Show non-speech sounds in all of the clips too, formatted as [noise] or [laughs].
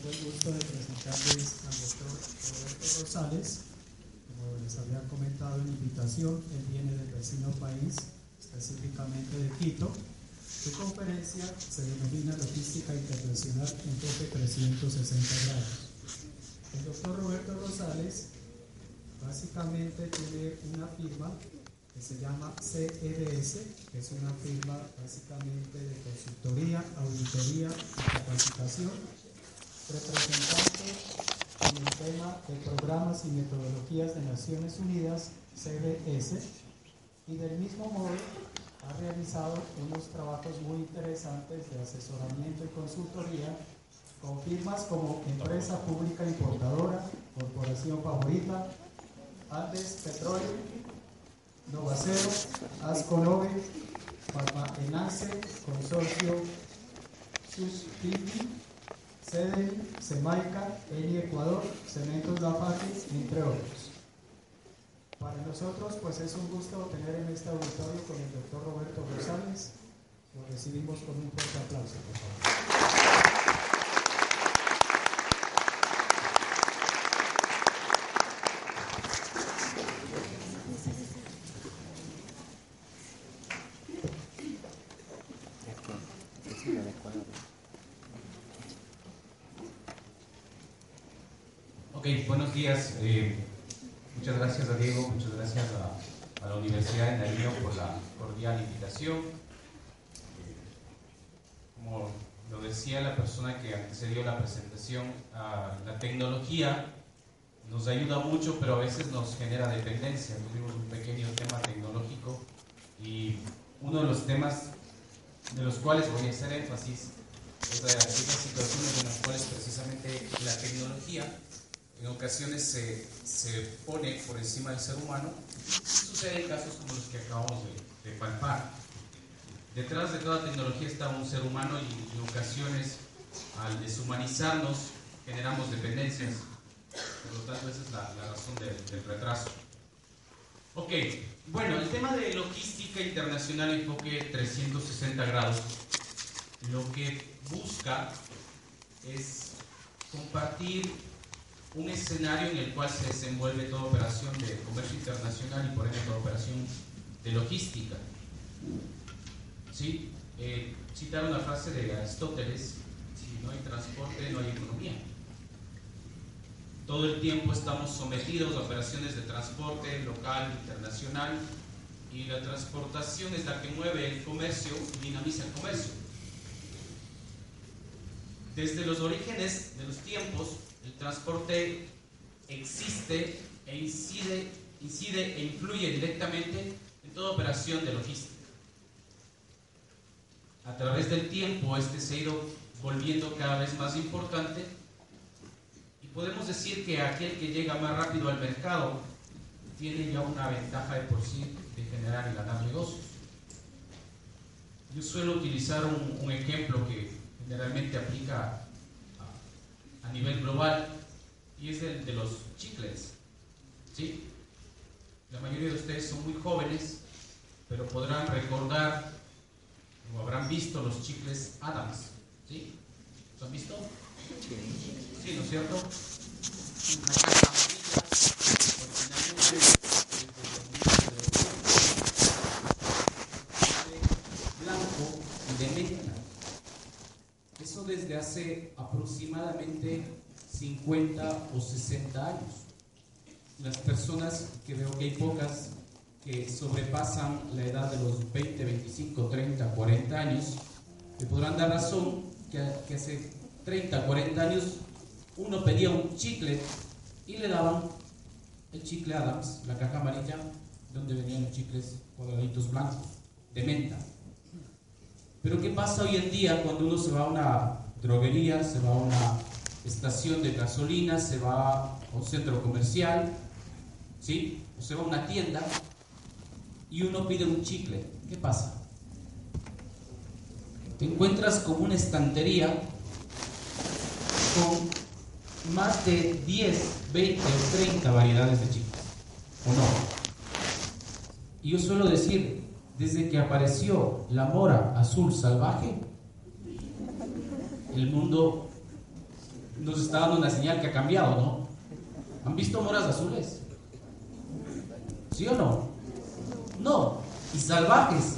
tengo el gusto de presentarles al doctor Roberto Rosales. Como les había comentado en invitación, él viene del vecino país, específicamente de Quito. Su conferencia se denomina Logística Internacional en tope 360 grados. El doctor Roberto Rosales básicamente tiene una firma que se llama CRS, que es una firma básicamente de consultoría, auditoría y capacitación, representante en el tema de programas y metodologías de Naciones Unidas, CRS, y del mismo modo ha realizado unos trabajos muy interesantes de asesoramiento y consultoría con firmas como Empresa Pública Importadora, Corporación Favorita, Andes Petróleo, Novacero, Asconove, Enance, Consorcio Suspiti, Cedel, Semaica, Eni Ecuador, Cementos La entre otros. Para nosotros, pues es un gusto tener en este auditorio con el doctor Roberto Rosales. Lo recibimos con un fuerte aplauso, por favor. buenos días. Eh, muchas gracias a Diego, muchas gracias a, la Universidad de Nariño por la cordial invitación. Eh, como lo decía la persona que antecedió la presentación, la tecnología nos ayuda mucho, pero a veces nos genera dependencia. Tuvimos un pequeño tema tecnológico y uno de los temas de los cuales voy a hacer énfasis es de aquellas situaciones en las cuales precisamente la tecnología en ocasiones se, se, pone por encima del ser humano, sucede en casos como los que acabamos de, palpar. Detrás de toda tecnología está un ser humano y en ocasiones al deshumanizarnos generamos dependencias. Por lo tanto, esa es la, la razón del, del retraso. Ok, bueno, el tema de logística internacional enfoque 360 grados lo que busca es compartir un escenario en el cual se desenvuelve toda operación de comercio internacional y por ende toda operación de logística. ¿Sí? Eh, citar una frase de Aristóteles, si no hay transporte no hay economía. Todo el tiempo estamos sometidos a operaciones de transporte local, internacional, y la transportación es la que mueve el comercio dinamiza el comercio. Desde los orígenes de los tiempos, el transporte existe e incide, incide e influye directamente en toda operación de logística. A través del tiempo este se ha ido volviendo cada vez más importante y podemos decir que aquel que llega más rápido al mercado tiene ya una ventaja de por sí de generar y ganar negocios. Yo suelo utilizar un, un ejemplo que generalmente aplica nivel global y es el de los chicles. ¿sí? La mayoría de ustedes son muy jóvenes, pero podrán recordar o habrán visto los chicles Adams. ¿sí? ¿Los han visto? Sí, ¿no es cierto blanco y de menta. Eso desde hace aproximadamente 50 o 60 años. Las personas, que veo que hay pocas, que sobrepasan la edad de los 20, 25, 30, 40 años, me podrán dar razón que, hace 30, 40 años uno pedía un chicle y le daban el chicle Adams, la caja amarilla, donde venían los chicles cuadraditos blancos, de menta. Pero ¿qué pasa hoy en día cuando uno se va a una droguería, se va a una estación de gasolina, se va a un centro comercial, ¿sí? o se va a una tienda y uno pide un chicle? ¿Qué pasa? Te encuentras con una estantería con más de 10, 20 o 30 variedades de chicles, ¿o no? Y yo suelo decir, desde que apareció la mora azul salvaje, el mundo nos está dando una señal que ha cambiado, ¿no? ¿Han visto moras azules? ¿Sí o no? No. Y salvajes.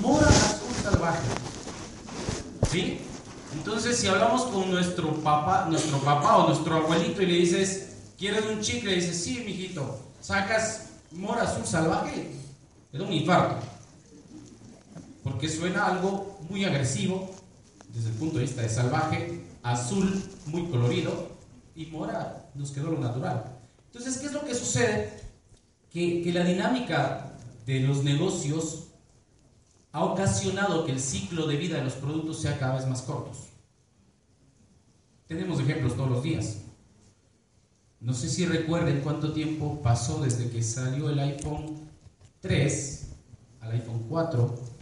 Mora azul salvaje. ¿Sí? Entonces, si hablamos con nuestro papá, nuestro papá o nuestro abuelito y le dices, ¿quieres un chicle? Y dices, sí, mijito. Sacas mora azul salvaje. Es un infarto. Porque suena algo muy agresivo desde el punto de vista de salvaje, azul muy colorido y mora nos quedó lo natural. Entonces, ¿qué es lo que sucede? Que, que la dinámica de los negocios ha ocasionado que el ciclo de vida de los productos sea cada vez más cortos. Tenemos ejemplos todos los días. No sé si recuerden cuánto tiempo pasó desde que salió el iPhone 3 al iPhone 4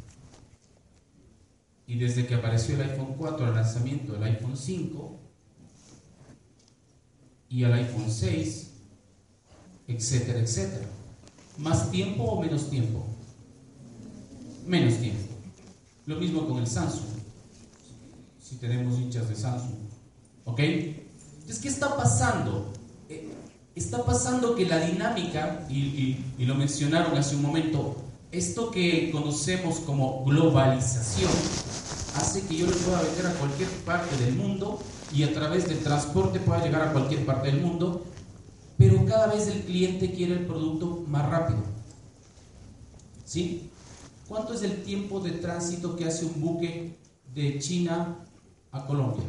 y desde que apareció el iPhone 4 al lanzamiento del iPhone 5 y al iPhone 6, etcétera, etcétera. ¿Más tiempo o menos tiempo? Menos tiempo. Lo mismo con el Samsung. Si tenemos hinchas de Samsung. ¿Ok? Entonces, ¿qué está pasando? Eh, está pasando que la dinámica, y, y lo mencionaron hace un momento, esto que conocemos como globalización, hace que yo le pueda vender a cualquier parte del mundo y a través del transporte pueda llegar a cualquier parte del mundo, pero cada vez el cliente quiere el producto más rápido. ¿Sí? ¿Cuánto es el tiempo de tránsito que hace un buque de China a Colombia?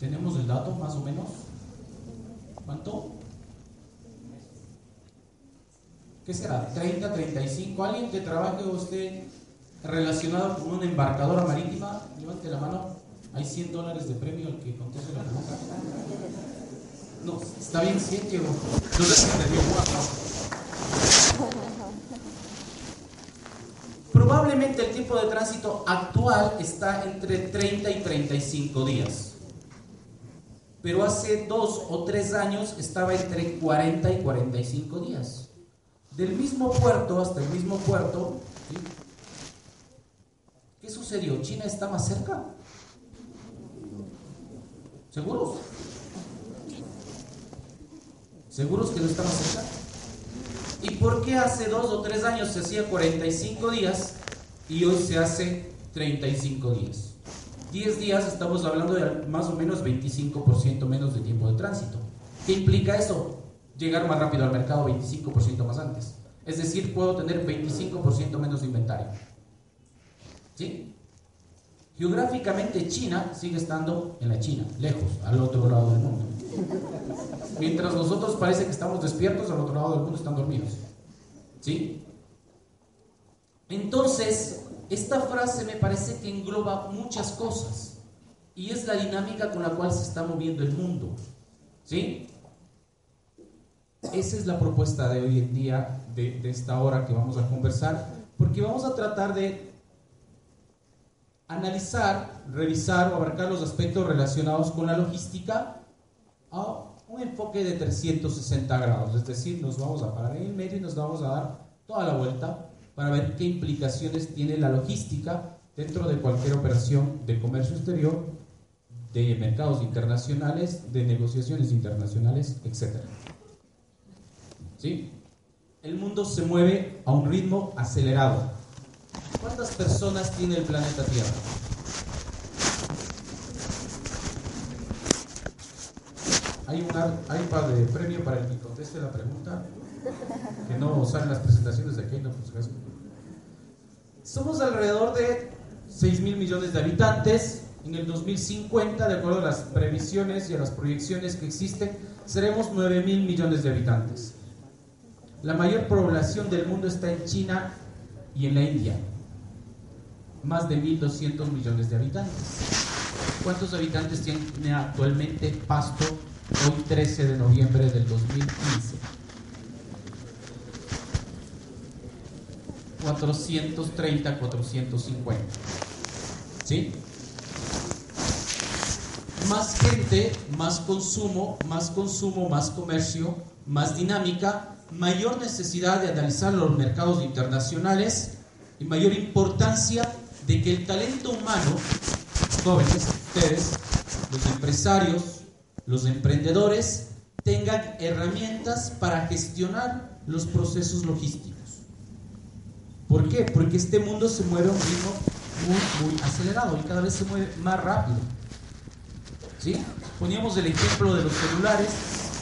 ¿Tenemos el dato más o menos? ¿Cuánto? ¿Qué será? ¿30, 35? ¿Alguien que trabaje usted relacionado con una embarcadora marítima? Levante la mano. Hay 100 dólares de premio al que conteste la pregunta. No, está bien 100, Diego. Entendió Probablemente el tiempo de tránsito actual está entre 30 y 35 días. Pero hace dos o tres años estaba entre 40 y 45 días. Del mismo puerto hasta el mismo puerto, ¿qué sucedió? ¿China está más cerca? ¿Seguros? ¿Seguros que no está más cerca? ¿Y por qué hace dos o tres años se hacía 45 días y hoy se hace 35 días? 10 días estamos hablando de más o menos 25% menos de tiempo de tránsito. ¿Qué implica eso? Llegar más rápido al mercado 25% más antes. Es decir, puedo tener 25% menos de inventario. ¿Sí? Geográficamente China sigue estando en la China, lejos, al otro lado del mundo. Mientras nosotros parece que estamos despiertos, al otro lado del mundo están dormidos. ¿Sí? Entonces, esta frase me parece que engloba muchas cosas y es la dinámica con la cual se está moviendo el mundo. ¿Sí? Esa es la propuesta de hoy en día, de, esta hora que vamos a conversar, porque vamos a tratar de analizar, revisar o abarcar los aspectos relacionados con la logística a un enfoque de 360 grados, es decir, nos vamos a parar en el medio y nos vamos a dar toda la vuelta para ver qué implicaciones tiene la logística dentro de cualquier operación de comercio exterior, de mercados internacionales, de negociaciones internacionales, etc. ¿Sí? El mundo se mueve a un ritmo acelerado. ¿Cuántas personas tiene el planeta Tierra? Hay un iPad de premio para el que conteste la pregunta, que no salen las presentaciones de aquí, no, pues, Somos alrededor de 6 mil millones de habitantes. En el 2050, de acuerdo a las previsiones y a las proyecciones que existen, seremos 9 mil millones de habitantes. La mayor población del mundo está en China y en la India. Más de 1.200 millones de habitantes. ¿Cuántos habitantes tiene actualmente Pasto hoy 13 de noviembre del 2015? 430, 450. ¿Sí? Más gente, más consumo, más consumo, más comercio, más dinámica, mayor necesidad de analizar los mercados internacionales y mayor importancia de que el talento humano, jóvenes, ustedes, los empresarios, los emprendedores, tengan herramientas para gestionar los procesos logísticos. ¿Por qué? Porque este mundo se mueve a un ritmo muy, muy acelerado y cada vez se mueve más rápido. ¿Sí? Poníamos el ejemplo de los celulares,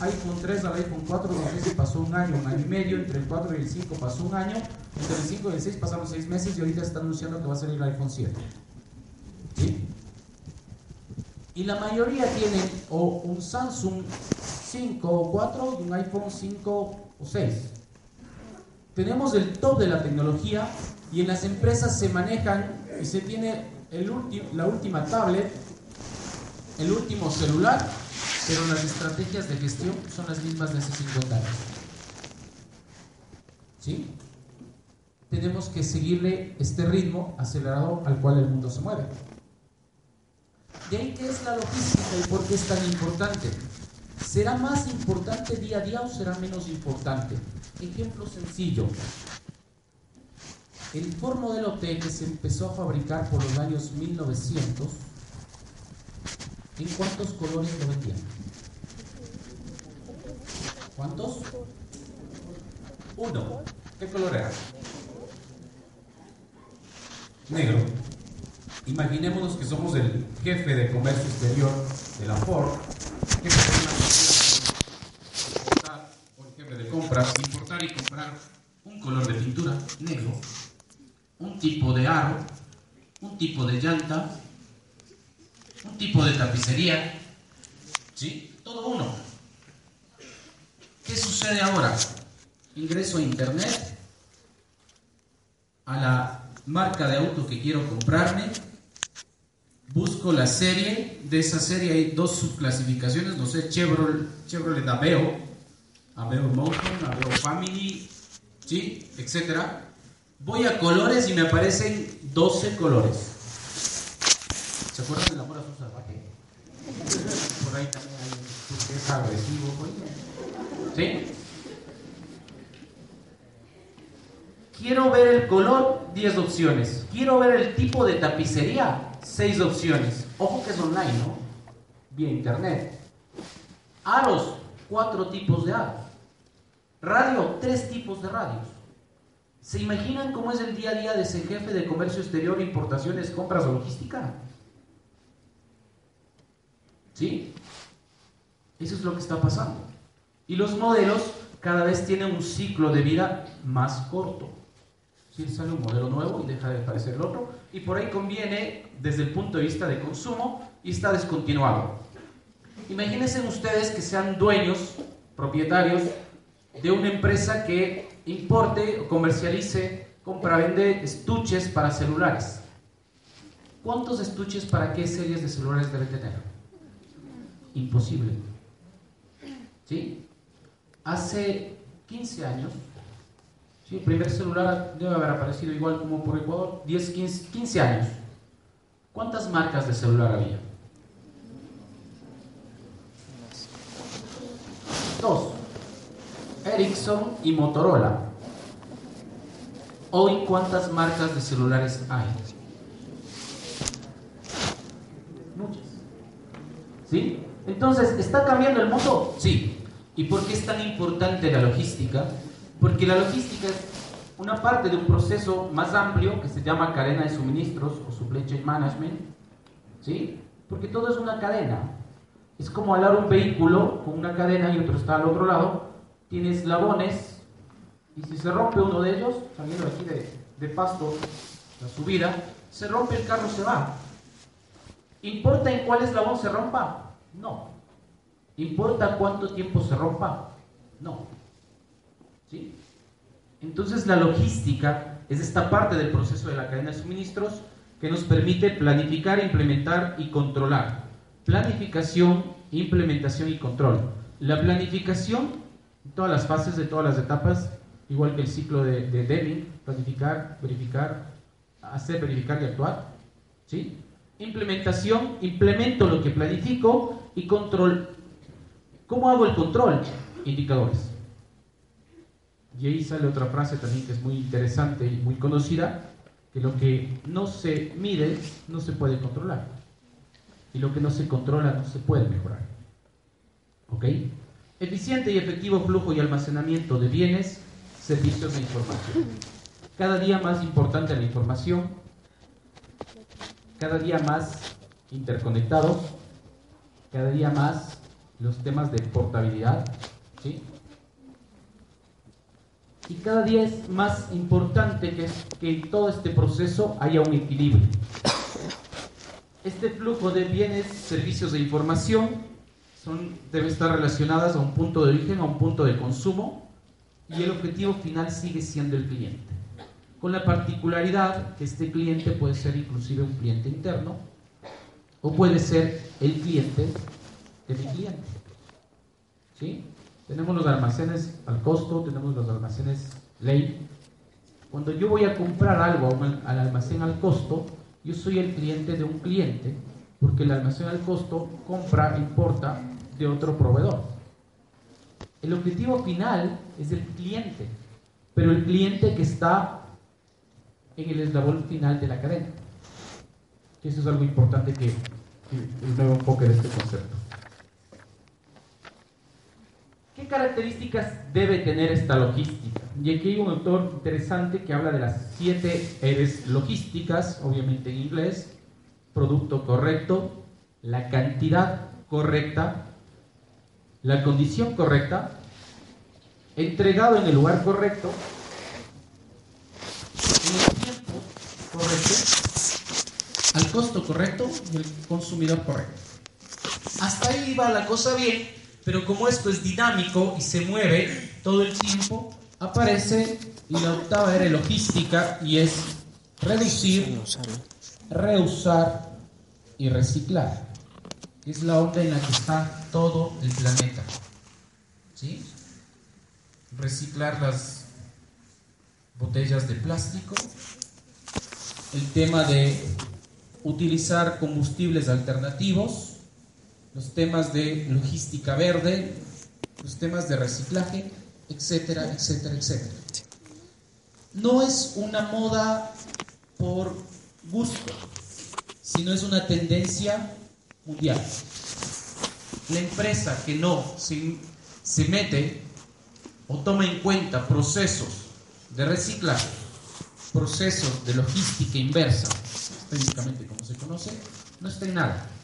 iPhone 3 al iPhone 4, no sé si pasó un año, un año y medio, entre el 4 y el 5 pasó un año, entre el 5 y el 6 pasaron 6 meses y ahorita está anunciando que va a salir el iPhone 7. ¿Sí? Y la mayoría tienen o un Samsung 5 o 4 y un iPhone 5 o 6. Tenemos el top de la tecnología y en las empresas se manejan y se tiene el la última tablet, el último celular, pero las estrategias de gestión son las mismas de hace 50 años. ¿Sí? Tenemos que seguirle este ritmo acelerado al cual el mundo se mueve. De ahí que es la logística y por qué es tan importante. ¿Será más importante día a día o será menos importante? Ejemplo sencillo. El Ford Modelo T que se empezó a fabricar por los años 1900, ¿en cuántos colores lo vendían? ¿Cuántos? Uno. ¿Qué color era? Negro. Imaginémonos que somos el jefe de comercio exterior de la Ford, jefe de compras, importar y comprar un color de pintura negro, un tipo de aro, un tipo de llanta, un tipo de tapicería, ¿sí? Todo uno. ¿Qué sucede ahora? Ingreso a internet, a la marca de auto que quiero comprarme, busco la serie, de esa serie hay dos subclasificaciones, no sé, Chevrolet, Chevrolet Aveo, Aveo Motion, Aveo Family, ¿sí? etcétera. Voy a colores y me aparecen 12 colores. ¿Se acuerdan del amor azul salvaje? Por ahí también hay un turquesa agresivo, ¿sí? Quiero ver el color, 10 opciones. Quiero ver el tipo de tapicería, seis opciones. Ojo que es online, ¿no? Vía internet. Aros, cuatro tipos de aros. Radio, tres tipos de radios. ¿Se imaginan cómo es el día a día de ese jefe de comercio exterior, importaciones, compras o logística? ¿Sí? Eso es lo que está pasando. Y los modelos cada vez tienen un ciclo de vida más corto. Si sale un modelo nuevo y deja de aparecer el otro, y por ahí conviene desde el punto de vista de consumo y está descontinuado. Imagínense ustedes que sean dueños, propietarios de una empresa que importe o comercialice, compra, vende estuches para celulares. ¿Cuántos estuches para qué series de celulares debe tener? Imposible. ¿Sí? Hace 15 años Sí, el primer celular debe haber aparecido igual como por Ecuador, 10, 15, 15 años. ¿Cuántas marcas de celular había? Dos. Ericsson y Motorola. Hoy, ¿cuántas marcas de celulares hay? Muchas. ¿Sí? Entonces, ¿está cambiando el mundo? Sí. ¿Y por qué es tan importante la logística? Porque la logística es una parte de un proceso más amplio que se llama cadena de suministros o supply chain management, ¿sí? Porque todo es una cadena. Es como alar un vehículo con una cadena y otro está al otro lado. Tiene eslabones y si se rompe uno de ellos, saliendo aquí de, de pasto, la subida, se rompe el carro, se va. ¿Importa en cuál eslabón se rompa? No. ¿Importa cuánto tiempo se rompa? No. ¿Sí? Entonces la logística es esta parte del proceso de la cadena de suministros que nos permite planificar, implementar y controlar. Planificación, implementación y control. La planificación, todas las fases de todas las etapas, igual que el ciclo de, de planificar, verificar, hacer, verificar y actuar. ¿sí? Implementación, implemento lo que planifico y control. ¿Cómo hago el control? Indicadores. Y ahí sale otra frase también que es muy interesante y muy conocida, que lo que no se mide no se puede controlar. Y lo que no se controla no se puede mejorar. ¿Ok? Eficiente y efectivo flujo y almacenamiento de bienes, servicios de información. Cada día más importante la información, cada día más interconectados, cada día más los temas de portabilidad, ¿sí? Y cada día es más importante que, en todo este proceso haya un equilibrio. Este flujo de bienes, servicios de información, son, debe estar relacionadas a un punto de origen, a un punto de consumo, y el objetivo final sigue siendo el cliente. Con la particularidad que este cliente puede ser inclusive un cliente interno, o puede ser el cliente de mi cliente. ¿Sí? Tenemos los almacenes al costo, tenemos los almacenes ley. Cuando yo voy a comprar algo al almacén al costo, yo soy el cliente de un cliente, porque el almacén al costo compra, importa de otro proveedor. El objetivo final es el cliente, pero el cliente que está en el eslabón final de la cadena. Eso es algo importante que, que nuevo enfoque de este concepto. ¿Qué características debe tener esta logística? Y aquí hay un autor interesante que habla de las siete eres logísticas, obviamente en inglés, producto correcto, la cantidad correcta, la condición correcta, entregado en el lugar correcto, en el tiempo correcto, al costo correcto y el consumidor correcto. Hasta ahí va la cosa bien, pero como esto es dinámico y se mueve todo el tiempo, aparece la octava era logística y es reducir, reusar y reciclar. Es la onda en la que está todo el planeta. ¿Sí? Reciclar las botellas de plástico, el tema de utilizar combustibles alternativos, los temas de logística verde, los temas de reciclaje, etcétera, etcétera, etcétera. No es una moda por gusto, sino es una tendencia mundial. La empresa que no se, se mete o toma en cuenta procesos de reciclaje, procesos de logística inversa, técnicamente como se conoce, no está en nada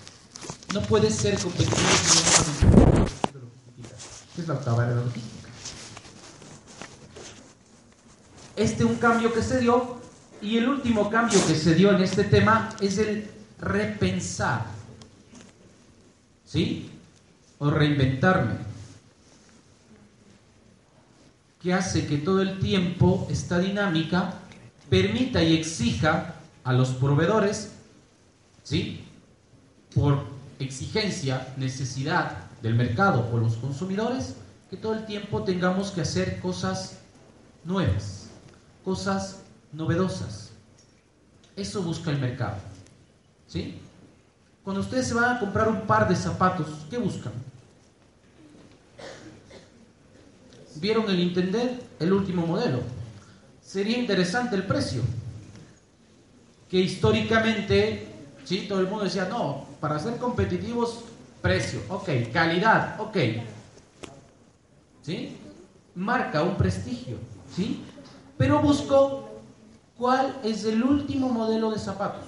no puede ser competitivo si no es la octava. Este un cambio que se dio y el último cambio que se dio en este tema es el repensar. ¿Sí? O reinventarme. Que hace que todo el tiempo esta dinámica permita y exija a los proveedores, ¿sí? Por exigencia, necesidad del mercado o los consumidores, que todo el tiempo tengamos que hacer cosas nuevas, cosas novedosas. Eso busca el mercado. ¿Sí? Cuando ustedes se van a comprar un par de zapatos, ¿qué buscan? ¿Vieron el Intendent, el último modelo? Sería interesante el precio. Que históricamente, ¿sí? todo el mundo decía, no, para ser competitivos, precio, ok, calidad, ok. ¿Sí? Marca un prestigio, ¿sí? Pero busco cuál es el último modelo de zapatos.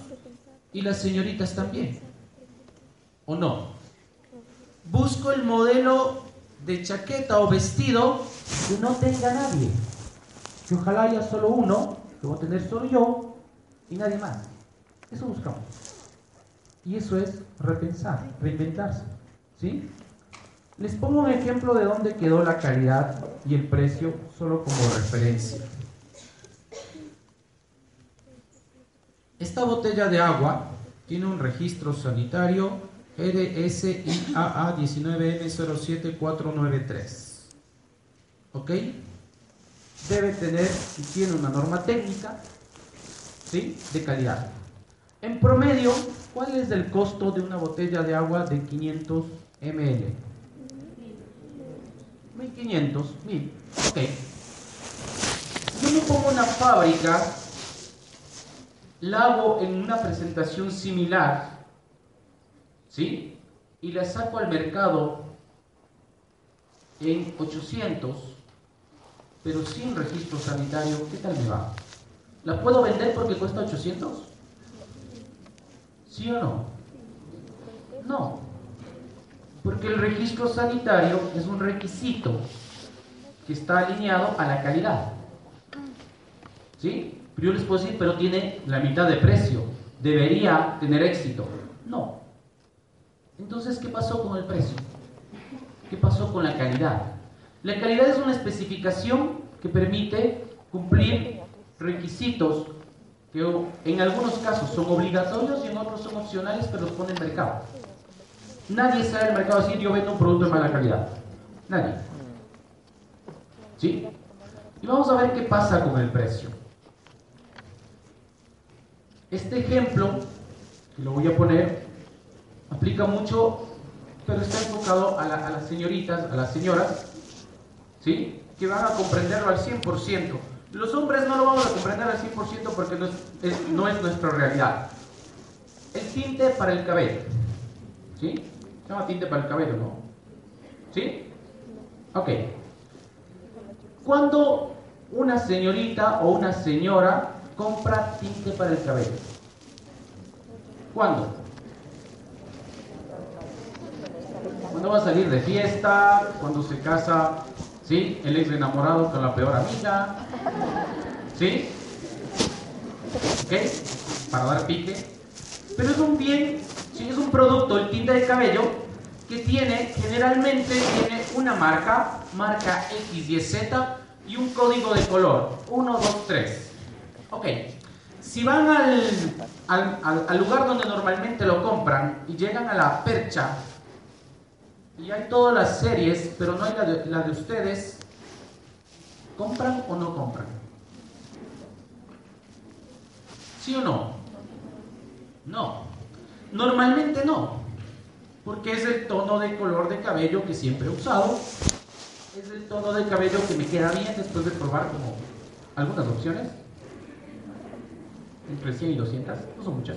Y las señoritas también. ¿O no? Busco el modelo de chaqueta o vestido que no tenga nadie. Que ojalá haya solo uno, que voy a tener solo yo y nadie más. Eso buscamos. Y eso es repensar, reinventarse. ¿sí? Les pongo un ejemplo de dónde quedó la calidad y el precio solo como referencia. Esta botella de agua tiene un registro sanitario RSIAA 19M07493. ¿Ok? Debe tener y tiene una norma técnica ¿sí? de calidad. En promedio, ¿cuál es el costo de una botella de agua de 500 ml? 1500, 1000. Ok. Yo me pongo una fábrica la hago en una presentación similar, ¿sí? Y la saco al mercado en 800, pero sin registro sanitario, ¿qué tal me va? ¿La puedo vender porque cuesta 800? ¿Sí o no? No, porque el registro sanitario es un requisito que está alineado a la calidad. ¿Sí? Pero yo les puedo decir, pero tiene la mitad de precio. Debería tener éxito. No. Entonces, ¿qué pasó con el precio? ¿Qué pasó con la calidad? La calidad es una especificación que permite cumplir requisitos que en algunos casos son obligatorios y en otros son opcionales, pero los pone el mercado. Nadie sale al mercado a decir yo vendo un producto de mala calidad. Nadie. ¿Sí? Y vamos a ver qué pasa con el precio. Este ejemplo, que lo voy a poner, aplica mucho, pero está enfocado a, las señoritas, a las señoras, ¿sí? Que van a comprenderlo al 100%. Los hombres no lo vamos a comprender al 100% porque no es, no es nuestra realidad. El tinte para el cabello, ¿sí? Se llama tinte para el cabello, ¿no? ¿Sí? Ok. Cuando una señorita o una señora compra tinte para el cabello? ¿Cuándo? Cuando va a salir de fiesta, cuando se casa, ¿sí? El ex enamorado con la peor amiga, ¿sí? ¿Ok? Para dar pique. Pero es un bien, es un producto, el tinte de cabello, que tiene, generalmente tiene una marca, marca X, Y, Z, y un código de color, 1, 2, 3. Ok, si van al, al, al, lugar donde normalmente lo compran y llegan a la percha, y hay todas las series, pero no hay la de, ustedes, ¿compran o no compran? ¿Sí o no? No. Normalmente no. Porque es el tono de color de cabello que siempre he usado. Es el tono de cabello que me queda bien después de probar como algunas opciones entre 100 y 200, no son muchas.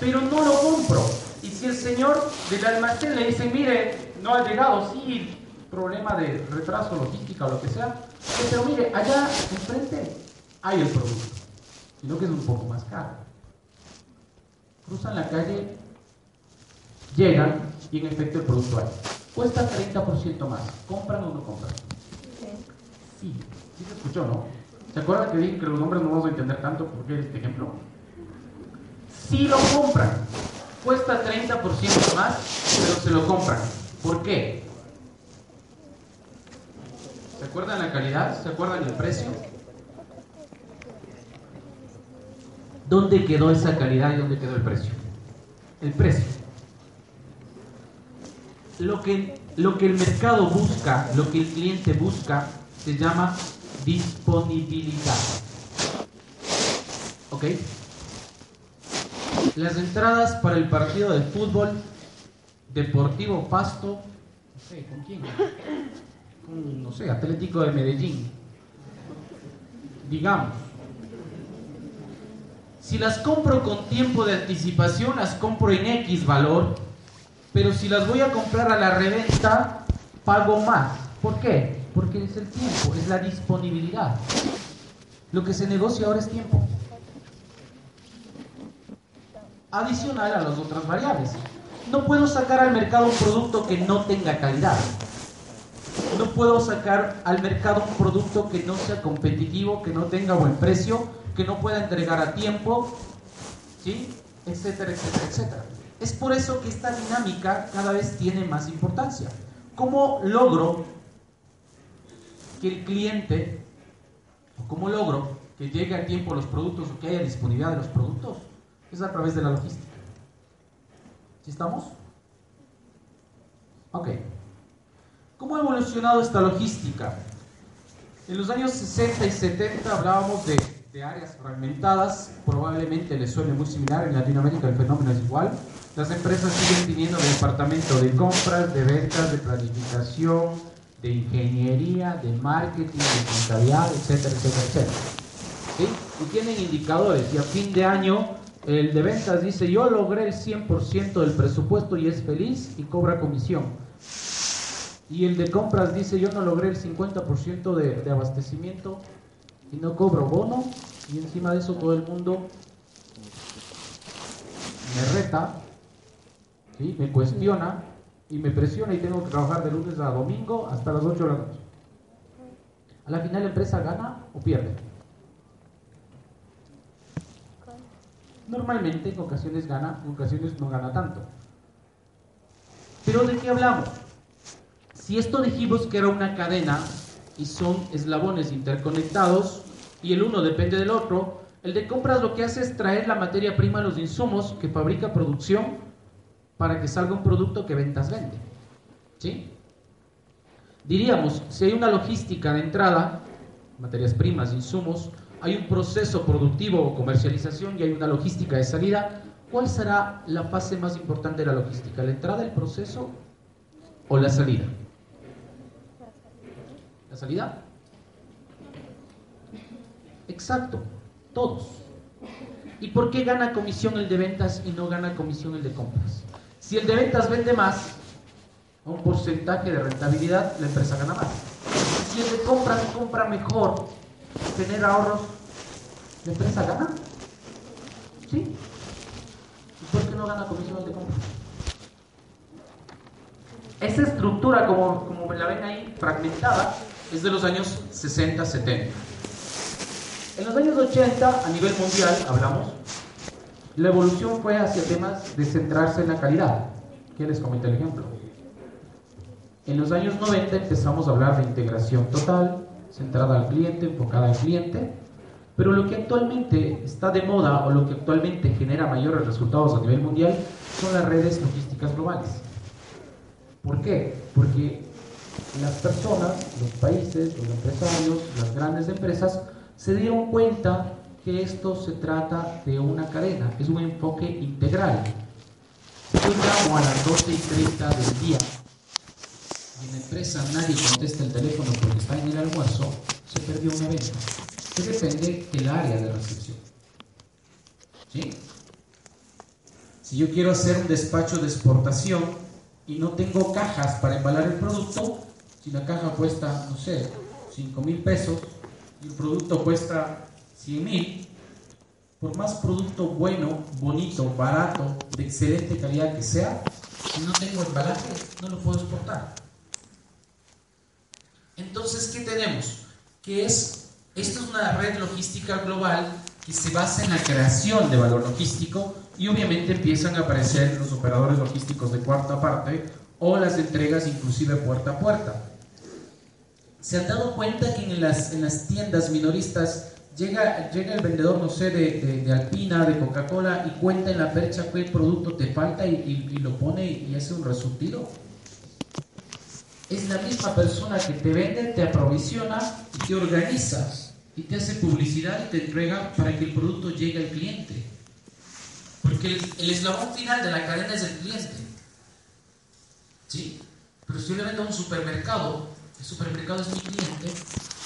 Pero no lo compro. Y si el señor del almacén le dice, mire, no ha llegado, sí, problema de retraso, logística o lo que sea, pero mire, allá enfrente hay el producto, sino que es un poco más caro. Cruzan la calle, llegan y en efecto el producto hay. Cuesta 30% más. ¿Compran o no compran? Sí. Sí se escuchó, ¿no? ¿Se acuerdan que dije que los hombres no vamos a entender tanto por qué este ejemplo? Si lo compran, cuesta 30% más, pero se lo compran. ¿Por qué? ¿Se acuerdan la calidad? ¿Se acuerdan el precio? ¿Dónde quedó esa calidad y dónde quedó el precio? El precio. Lo que, lo que el mercado busca, lo que el cliente busca, se llama disponibilidad. ¿Ok? Las entradas para el partido de fútbol Deportivo Pasto, no sé, ¿con quién? Con, no sé, Atlético de Medellín. Digamos. Si las compro con tiempo de anticipación, las compro en X valor, pero si las voy a comprar a la reventa, pago más. ¿Por qué? Porque es el tiempo, es la disponibilidad. Lo que se negocia ahora es tiempo. Adicional a las otras variables. No puedo sacar al mercado un producto que no tenga calidad. No puedo sacar al mercado un producto que no sea competitivo, que no tenga buen precio, que no pueda entregar a tiempo, ¿sí? etcétera, etcétera, etcétera. Es por eso que esta dinámica cada vez tiene más importancia. ¿Cómo logro que el cliente, o cómo logro que llegue a tiempo los productos o que haya disponibilidad de los productos, es a través de la logística. ¿Sí estamos? Ok. ¿Cómo ha evolucionado esta logística? En los años 60 y 70 hablábamos de, de áreas fragmentadas, probablemente les suene muy similar, en Latinoamérica el fenómeno es igual. Las empresas siguen teniendo departamento de compras, de ventas, de planificación, de ingeniería, de marketing, de contabilidad, etcétera, etcétera, etcétera. ¿Sí? y tienen indicadores y a fin de año el de ventas dice yo logré el 100% del presupuesto y es feliz y cobra comisión. Y el de compras dice yo no logré el 50% de, de abastecimiento y no cobro bono y encima de eso todo el mundo me reta, ¿sí? me cuestiona y me presiona y tengo que trabajar de lunes a domingo hasta las 8 de la noche. A la final la empresa gana o pierde. Normalmente en ocasiones gana, en ocasiones no gana tanto. Pero ¿de qué hablamos? Si esto dijimos que era una cadena y son eslabones interconectados y el uno depende del otro, el de compras lo que hace es traer la materia prima, los insumos que fabrica producción para que salga un producto que ventas vende. ¿Sí? Diríamos, si hay una logística de entrada, materias primas, insumos, hay un proceso productivo o comercialización y hay una logística de salida, ¿cuál será la fase más importante de la logística? ¿La entrada, el proceso o la salida? ¿La salida? Exacto, todos. ¿Y por qué gana comisión el de ventas y no gana comisión el de compras? Si el de ventas vende más, a un porcentaje de rentabilidad, la empresa gana más. Si el de compras compra mejor, genera ahorros, ¿la empresa gana? ¿Sí? ¿Y por qué no gana comisión el de compras? Esa estructura, como, como la ven ahí, fragmentada, es de los años 60, 70. En los años 80, a nivel mundial, hablamos, la evolución fue hacia temas de centrarse en la calidad. ¿Quién les el ejemplo? En los años 90 empezamos a hablar de integración total, centrada al cliente, enfocada al cliente, pero lo que actualmente está de moda o lo que actualmente genera mayores resultados a nivel mundial son las redes logísticas globales. ¿Por qué? Porque las personas, los países, los empresarios, las grandes empresas se dieron cuenta que esto se trata de una cadena, es un enfoque integral. Yo llamo a las 12 y 30 del día en la empresa nadie contesta el teléfono porque está en el almuerzo, se perdió una venta. Que depende del área de recepción. ¿Sí? Si yo quiero hacer un despacho de exportación y no tengo cajas para embalar el producto, si la caja cuesta, no sé, 5 mil pesos y el producto cuesta 100 mil, por más producto bueno, bonito, barato, de excelente calidad que sea, si no tengo embalaje, no lo puedo exportar. Entonces, ¿qué tenemos? Que es, esto es una red logística global que se basa en la creación de valor logístico y obviamente empiezan a aparecer los operadores logísticos de cuarta parte o las entregas inclusive puerta a puerta. ¿Se han dado cuenta que en las, en las tiendas minoristas llega, llega el vendedor, no sé, de, de, Alpina, de Coca-Cola y cuenta en la percha qué producto te falta y, y, lo pone y hace un resurtido? Es la misma persona que te vende, te aprovisiona y te organiza y te hace publicidad y te entrega para que el producto llegue al cliente. Porque el, el eslabón final de la cadena es el cliente. ¿Sí? Pero si yo le vendo a un supermercado, el supermercado es mi cliente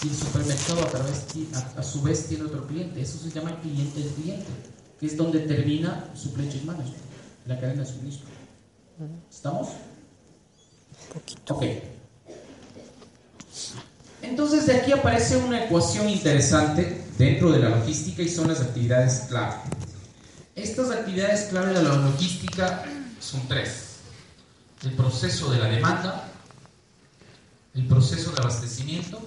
y el supermercado a, través, a, a, su vez tiene otro cliente. Eso se llama cliente del cliente, que es donde termina su purchase management, la cadena de suministro. ¿Estamos? Poquito. Ok. Entonces de aquí aparece una ecuación interesante dentro de la logística y son las actividades clave. Estas actividades clave de la logística son tres. El proceso de la demanda, el proceso de abastecimiento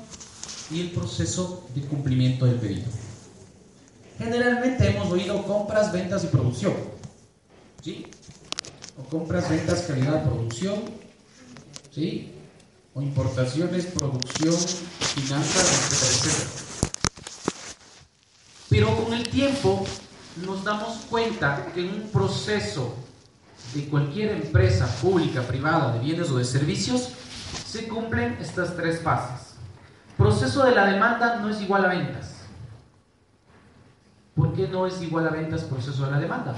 y el proceso de cumplimiento del pedido. Generalmente hemos oído compras, ventas y producción. ¿Sí? O compras, ventas, calidad, producción. ¿Sí? O importaciones, producción, finanzas, etcétera. Pero con el tiempo nos damos cuenta que en un proceso de cualquier empresa pública, privada, de bienes o de servicios, se cumplen estas tres fases. Proceso de la demanda no es igual a ventas. ¿Por qué no es igual a ventas proceso de la demanda?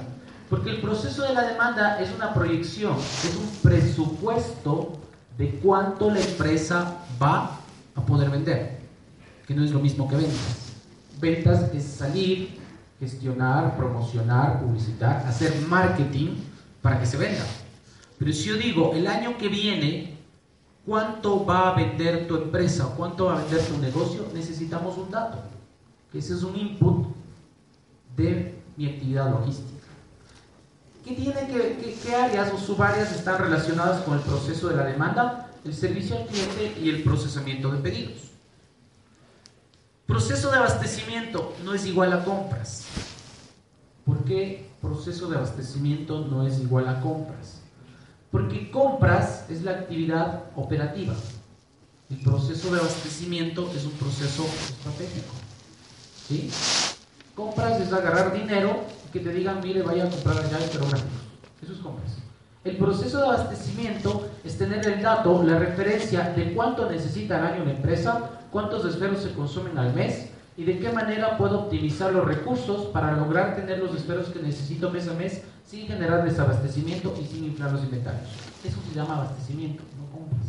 Porque el proceso de la demanda es una proyección, es un presupuesto de cuánto la empresa va a poder vender, que no es lo mismo que ventas. ventas es salir, gestionar, promocionar, publicitar, hacer marketing para que se venda. Pero si yo digo, el año que viene, ¿cuánto va a vender tu empresa? ¿Cuánto va a vender tu negocio? Necesitamos un dato. Que ese es un input de mi actividad logística. ¿Qué, tiene que, qué áreas o subáreas están relacionadas con el proceso de la demanda, el servicio al cliente y el procesamiento de pedidos? Proceso de abastecimiento no es igual a compras. ¿Por qué proceso de abastecimiento no es igual a compras? Porque compras es la actividad operativa. El proceso de abastecimiento es un proceso estratégico. ¿Sí? Compras es agarrar dinero que te digan, mire, vaya a comprar allá y pero Eso es compras. El proceso de abastecimiento es tener el dato, la referencia de cuánto necesita al año una empresa, cuántos esferos se consumen al mes y de qué manera puedo optimizar los recursos para lograr tener los esferos que necesito mes a mes sin generar desabastecimiento y sin inflar los inventarios. Eso se llama abastecimiento, no compras.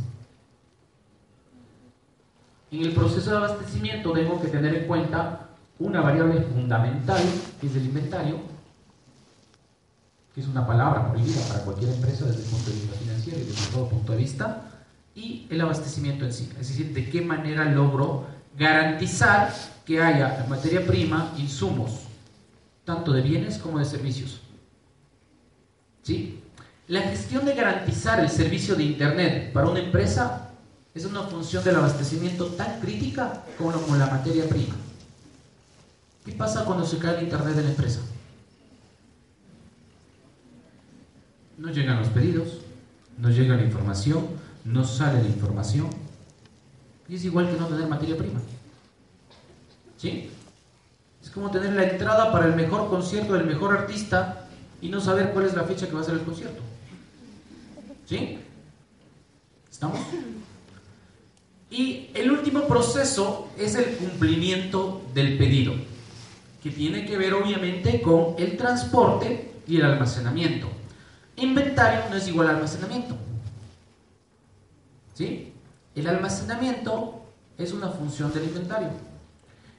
En el proceso de abastecimiento tengo que tener en cuenta una variable fundamental, que es el inventario, que es una palabra prohibida para cualquier empresa desde el punto de vista financiero y desde todo punto de vista, y el abastecimiento en sí, es decir, de qué manera logro garantizar que haya materia prima, insumos, tanto de bienes como de servicios. ¿Sí? La gestión de garantizar el servicio de Internet para una empresa es una función del abastecimiento tan crítica como la materia prima. ¿Qué pasa cuando se cae el Internet de la empresa? No llegan los pedidos, no llega la información, no sale la información. Y es igual que no tener materia prima. ¿Sí? Es como tener la entrada para el mejor concierto del mejor artista y no saber cuál es la fecha que va a ser el concierto. ¿Sí? ¿Estamos? Y el último proceso es el cumplimiento del pedido, que tiene que ver obviamente con el transporte y el almacenamiento. Inventario no es igual a almacenamiento. ¿Sí? El almacenamiento es una función del inventario.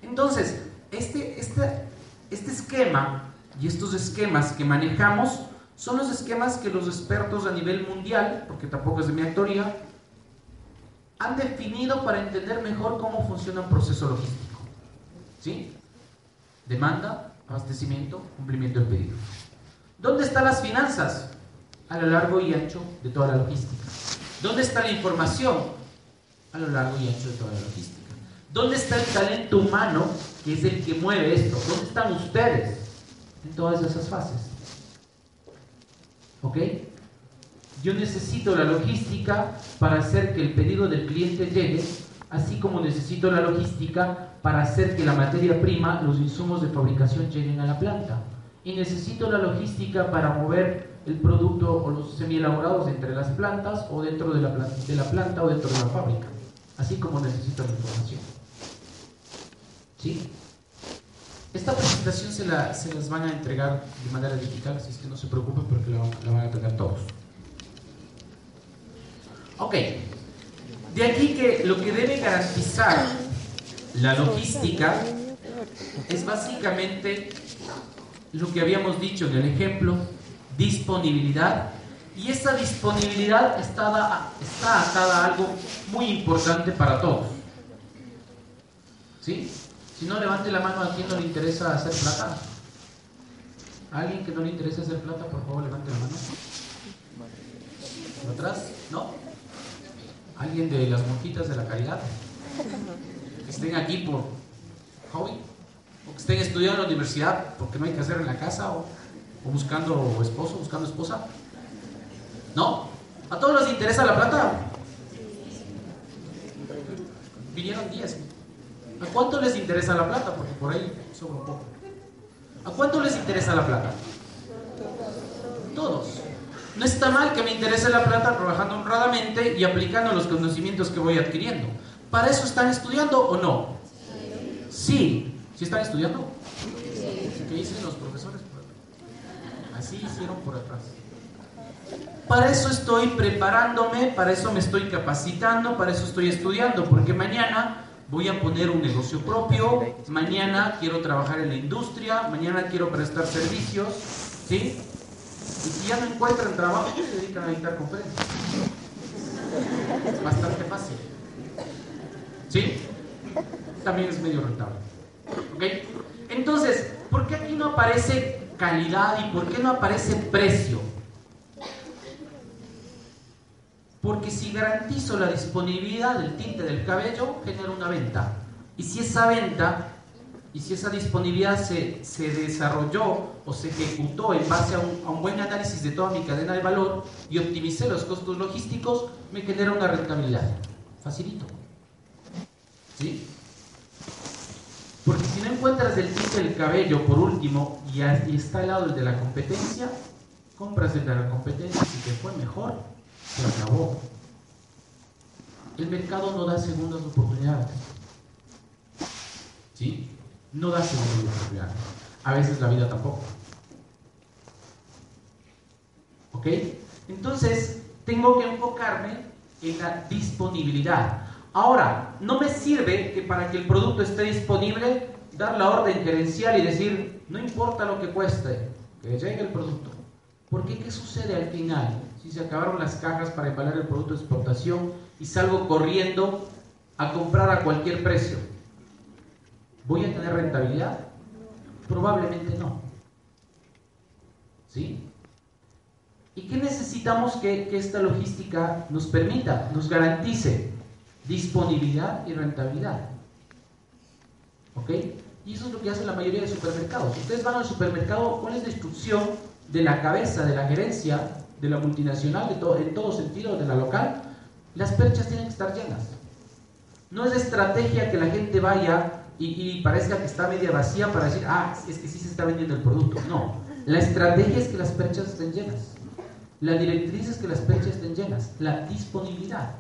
Entonces, este, este, este esquema y estos esquemas que manejamos son los esquemas que los expertos a nivel mundial, porque tampoco es de mi autoría, han definido para entender mejor cómo funciona un proceso logístico. ¿Sí? Demanda, abastecimiento, cumplimiento del pedido. ¿Dónde están las finanzas? A lo largo y ancho de toda la logística. ¿Dónde está la información? A lo largo y ancho de toda la logística. ¿Dónde está el talento humano que es el que mueve esto? ¿Dónde están ustedes en todas esas fases? ¿Ok? Yo necesito la logística para hacer que el pedido del cliente llegue, así como necesito la logística para hacer que la materia prima, los insumos de fabricación lleguen a la planta. Y necesito la logística para mover el producto o los semi-elaborados entre las plantas o dentro de la, planta o dentro de la fábrica, así como necesito la información. ¿Sí? Esta presentación se, la, se las van a entregar de manera digital, así que no se preocupen porque la, la van a tener todos. Ok, de aquí que lo que debe garantizar la logística es básicamente lo que habíamos dicho en el ejemplo, disponibilidad. Y esa disponibilidad está, está atada a algo muy importante para todos. ¿Sí? Si no, levante la mano a quien no le interesa hacer plata. ¿A alguien que no le interesa hacer plata, por favor, levante la mano. ¿Atrás? ¿No? ¿Alguien de las monjitas de la caridad? Que estén aquí por hobby. O que estén estudiando en la universidad porque no hay que hacer en la casa. O o buscando esposo, buscando esposa. ¿No? ¿A todos les interesa la plata? Vinieron 10. ¿A cuánto les interesa la plata? Porque por ahí sobra un poco. ¿A cuánto les interesa la plata? Todos. No está mal que me interese la plata trabajando honradamente y aplicando los conocimientos que voy adquiriendo. ¿Para eso están estudiando o no? Sí. ¿Sí están estudiando? ¿Qué dicen los profesores? Así hicieron por atrás. Para eso estoy preparándome, para eso me estoy capacitando, para eso estoy estudiando, porque mañana voy a poner un negocio propio, mañana quiero trabajar en la industria, mañana quiero prestar servicios, ¿sí? Y si ya no encuentran trabajo, se dedican a dictar conferencias. Bastante fácil. ¿Sí? También es medio rentable. ¿Ok? Entonces, ¿por qué aquí no aparece calidad y por qué no aparece precio? Porque si garantizo la disponibilidad del tinte del cabello, genero una venta. Y si esa venta y si esa disponibilidad se, se desarrolló o se ejecutó en base a un, a un, buen análisis de toda mi cadena de valor y optimicé los costos logísticos, me genera una rentabilidad. Facilito. ¿Sí? Porque si no encuentras el tinte del cabello, por último, y, está al lado el de la competencia, compras el de la competencia y si te fue mejor, se acabó. El mercado no da segundas oportunidades. ¿Sí? No da segundas oportunidades. A veces la vida tampoco. ¿Ok? Entonces, tengo que enfocarme en la disponibilidad. Ahora, no me sirve que para que el producto esté disponible, dar la orden gerencial y decir, no importa lo que cueste, que llegue el producto. Porque ¿qué sucede al final? Si se acabaron las cajas para embalar el producto de exportación y salgo corriendo a comprar a cualquier precio, ¿voy a tener rentabilidad? Probablemente no. ¿Sí? ¿Y qué necesitamos que, que esta logística nos permita, nos garantice? Disponibilidad y rentabilidad. ¿Ok? Y eso es lo que hace la mayoría de supermercados. Ustedes van al supermercado, ¿cuál es la instrucción de la cabeza, de la gerencia, de la multinacional, de todo, en todo sentido, de la local? Las perchas tienen que estar llenas. No es estrategia que la gente vaya y, y, parezca que está media vacía para decir, ah, es que sí se está vendiendo el producto. No, la estrategia es que las perchas estén llenas. La directriz es que las perchas estén llenas. La disponibilidad.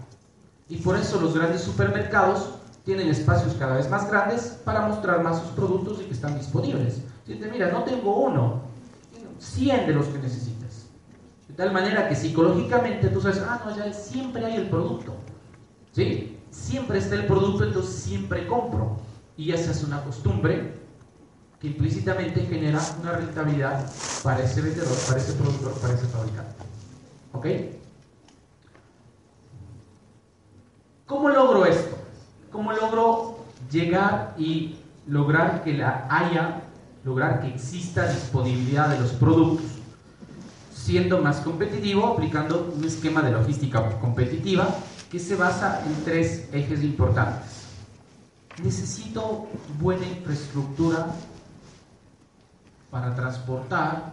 Y por eso los grandes supermercados tienen espacios cada vez más grandes para mostrar más sus productos y que están disponibles. Dice, mira, no tengo uno, 100 de los que necesitas. De tal manera que psicológicamente tú sabes, ah, no, ya siempre hay el producto. ¿Sí? Siempre está el producto, entonces siempre compro. Y ya se hace una costumbre que implícitamente genera una rentabilidad para ese vendedor, para ese productor, para ese fabricante. ¿Ok? ¿Cómo logro esto? ¿Cómo logro llegar y lograr que la haya, lograr que exista disponibilidad de los productos? Siendo más competitivo, aplicando un esquema de logística competitiva que se basa en tres ejes importantes. Necesito buena infraestructura para transportar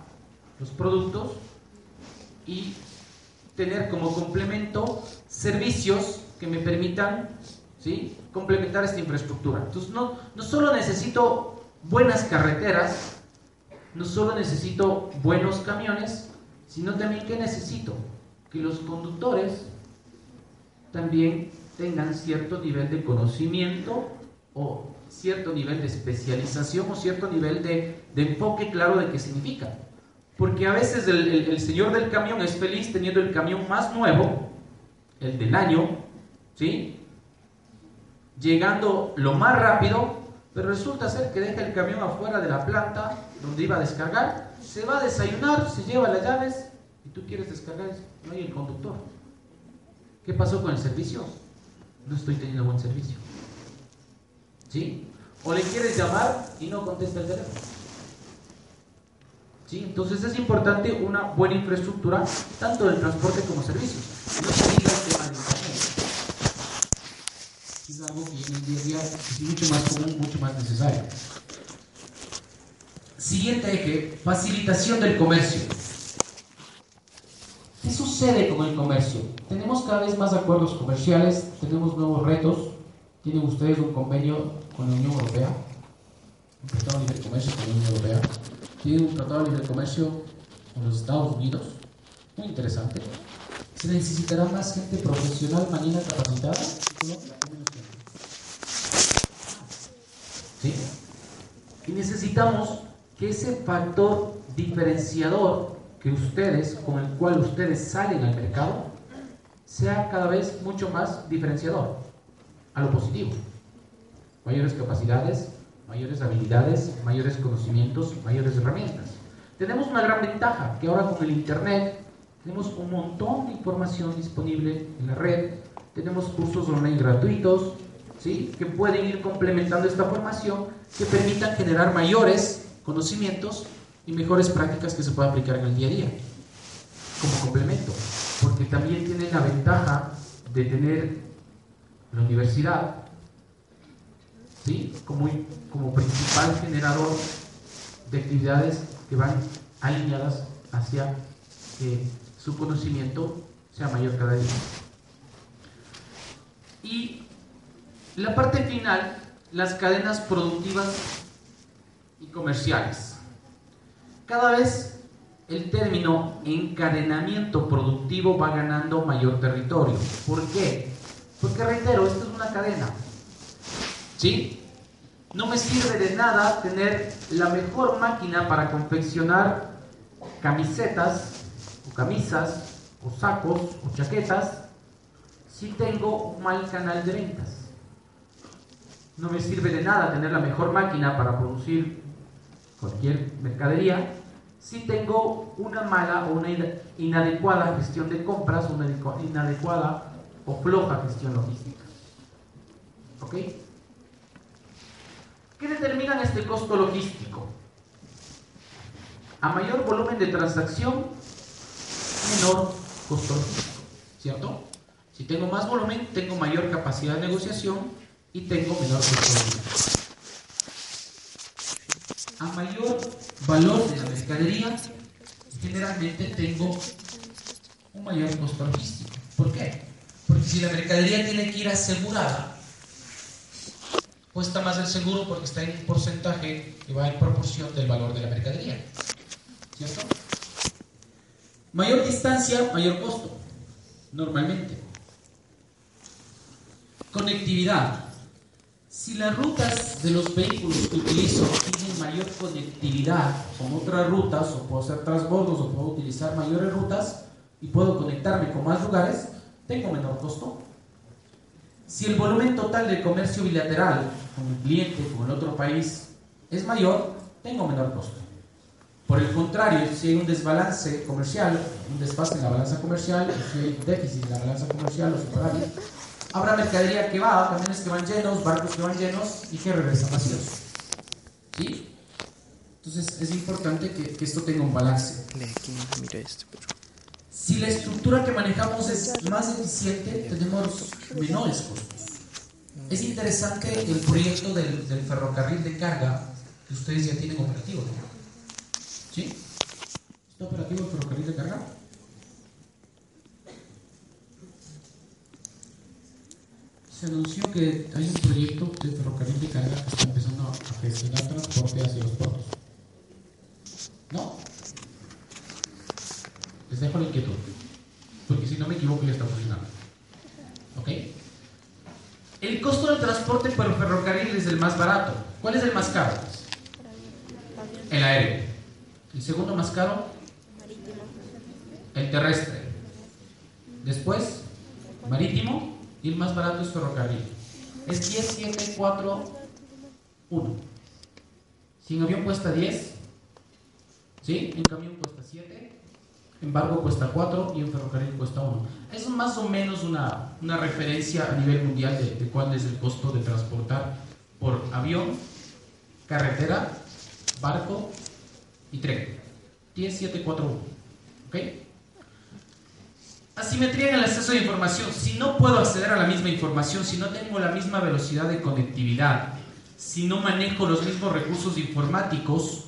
los productos y tener como complemento servicios que me permitan ¿sí? complementar esta infraestructura. Entonces, no, no solo necesito buenas carreteras, no solo necesito buenos camiones, sino también que necesito que los conductores también tengan cierto nivel de conocimiento o cierto nivel de especialización o cierto nivel de, de enfoque claro de qué significa. Porque a veces el, el, el, señor del camión es feliz teniendo el camión más nuevo, el del año, ¿sí? Llegando lo más rápido, pero resulta ser que deja el camión afuera de la planta donde iba a descargar, se va a desayunar, se lleva las llaves y tú quieres descargar, no hay el conductor. ¿Qué pasó con el servicio? No estoy teniendo buen servicio. ¿Sí? O le quieres llamar y no contesta el teléfono. ¿Sí? Entonces es importante una buena infraestructura, tanto del transporte como servicios. No se diga el tema de internet. Es algo que hoy en día es mucho más común, mucho más necesario. Siguiente eje, facilitación del comercio. ¿Qué sucede con el comercio? Tenemos cada vez más acuerdos comerciales, tenemos nuevos retos. Tienen ustedes un convenio con la Unión Europea, un tratado de libre comercio con la Unión Europea. Tienen un tratado de libre comercio con los Estados Unidos, muy interesante. Se necesitará más gente profesional mañana capacitada. ¿Sí? Y necesitamos que ese factor diferenciador que ustedes, con el cual ustedes salen al mercado, sea cada vez mucho más diferenciador, a lo positivo. mayores capacidades, mayores habilidades, mayores conocimientos, mayores herramientas. Tenemos una gran ventaja, que ahora con el Internet tenemos un montón de información disponible en la red, tenemos cursos online gratuitos, ¿sí? que pueden ir complementando esta formación, que permitan generar mayores conocimientos y mejores prácticas que se puedan aplicar en el día a día, como complemento, porque también tienen la ventaja de tener la universidad ¿sí? como, como principal generador de actividades que van alineadas hacia que su conocimiento sea mayor cada día. Y la parte final, las cadenas productivas y comerciales. Cada vez el término encadenamiento productivo va ganando mayor territorio. ¿Por qué? Porque reitero, esto es una cadena. ¿Sí? No me sirve de nada tener la mejor máquina para confeccionar camisetas camisas o sacos o chaquetas si tengo un mal canal de ventas. No me sirve de nada tener la mejor máquina para producir cualquier mercadería si tengo una mala o una inadecuada gestión de compras, una inadecuada o floja gestión logística. ¿Ok? ¿Qué determinan este costo logístico? A mayor volumen de transacción, menor costo. ¿Cierto? Si tengo más volumen, tengo mayor capacidad de negociación y tengo menor costo. A mayor valor de la mercadería, generalmente tengo un mayor costo logístico. ¿Por qué? Porque si la mercadería tiene que ir asegurada, cuesta más el seguro porque está en un porcentaje que va en proporción del valor de la mercadería. ¿Cierto? Mayor distancia, mayor costo, normalmente. Conectividad. Si las rutas de los vehículos que utilizo tienen mayor conectividad con otras rutas, o puedo hacer transbordos, o puedo utilizar mayores rutas, y puedo conectarme con más lugares, tengo menor costo. Si el volumen total de comercio bilateral con el cliente, con otro país, es mayor, tengo menor costo. Por el contrario, si hay un desbalance comercial, un desfase en la balanza comercial, si hay déficit en la balanza comercial o superávit, habrá mercadería que va, camiones que van llenos, barcos que van llenos y que regresan vacíos. ¿Sí? Entonces es importante que, que esto tenga un balance. Si la estructura que manejamos es más eficiente, tenemos menores costos. Es interesante el proyecto del, del ferrocarril de carga que ustedes ya tienen operativo. ¿no? ¿Sí? ¿Está operativo el ferrocarril de carga? Se anunció que hay un proyecto de ferrocarril de carga que está empezando a gestionar transporte hacia los puertos. ¿No? Les dejo la inquietud. Porque si no me equivoco ya está funcionando. ¿Ok? El costo del transporte por ferrocarril es el más barato. ¿Cuál es el más caro? El aéreo. El segundo más caro, el terrestre. Después, marítimo. Y el más barato es ferrocarril. Es 10, 7, 4, 1. Si en avión cuesta 10, ¿sí? En camión cuesta 7, en barco cuesta 4 y en ferrocarril cuesta 1. Es más o menos una, una referencia a nivel mundial de, de cuál es el costo de transportar por avión, carretera, barco y tren. 10, 7, 4, 1. ¿Ok? Asimetría en el acceso de información. Si no puedo acceder a la misma información, si no tengo la misma velocidad de conectividad, si no manejo los mismos recursos informáticos,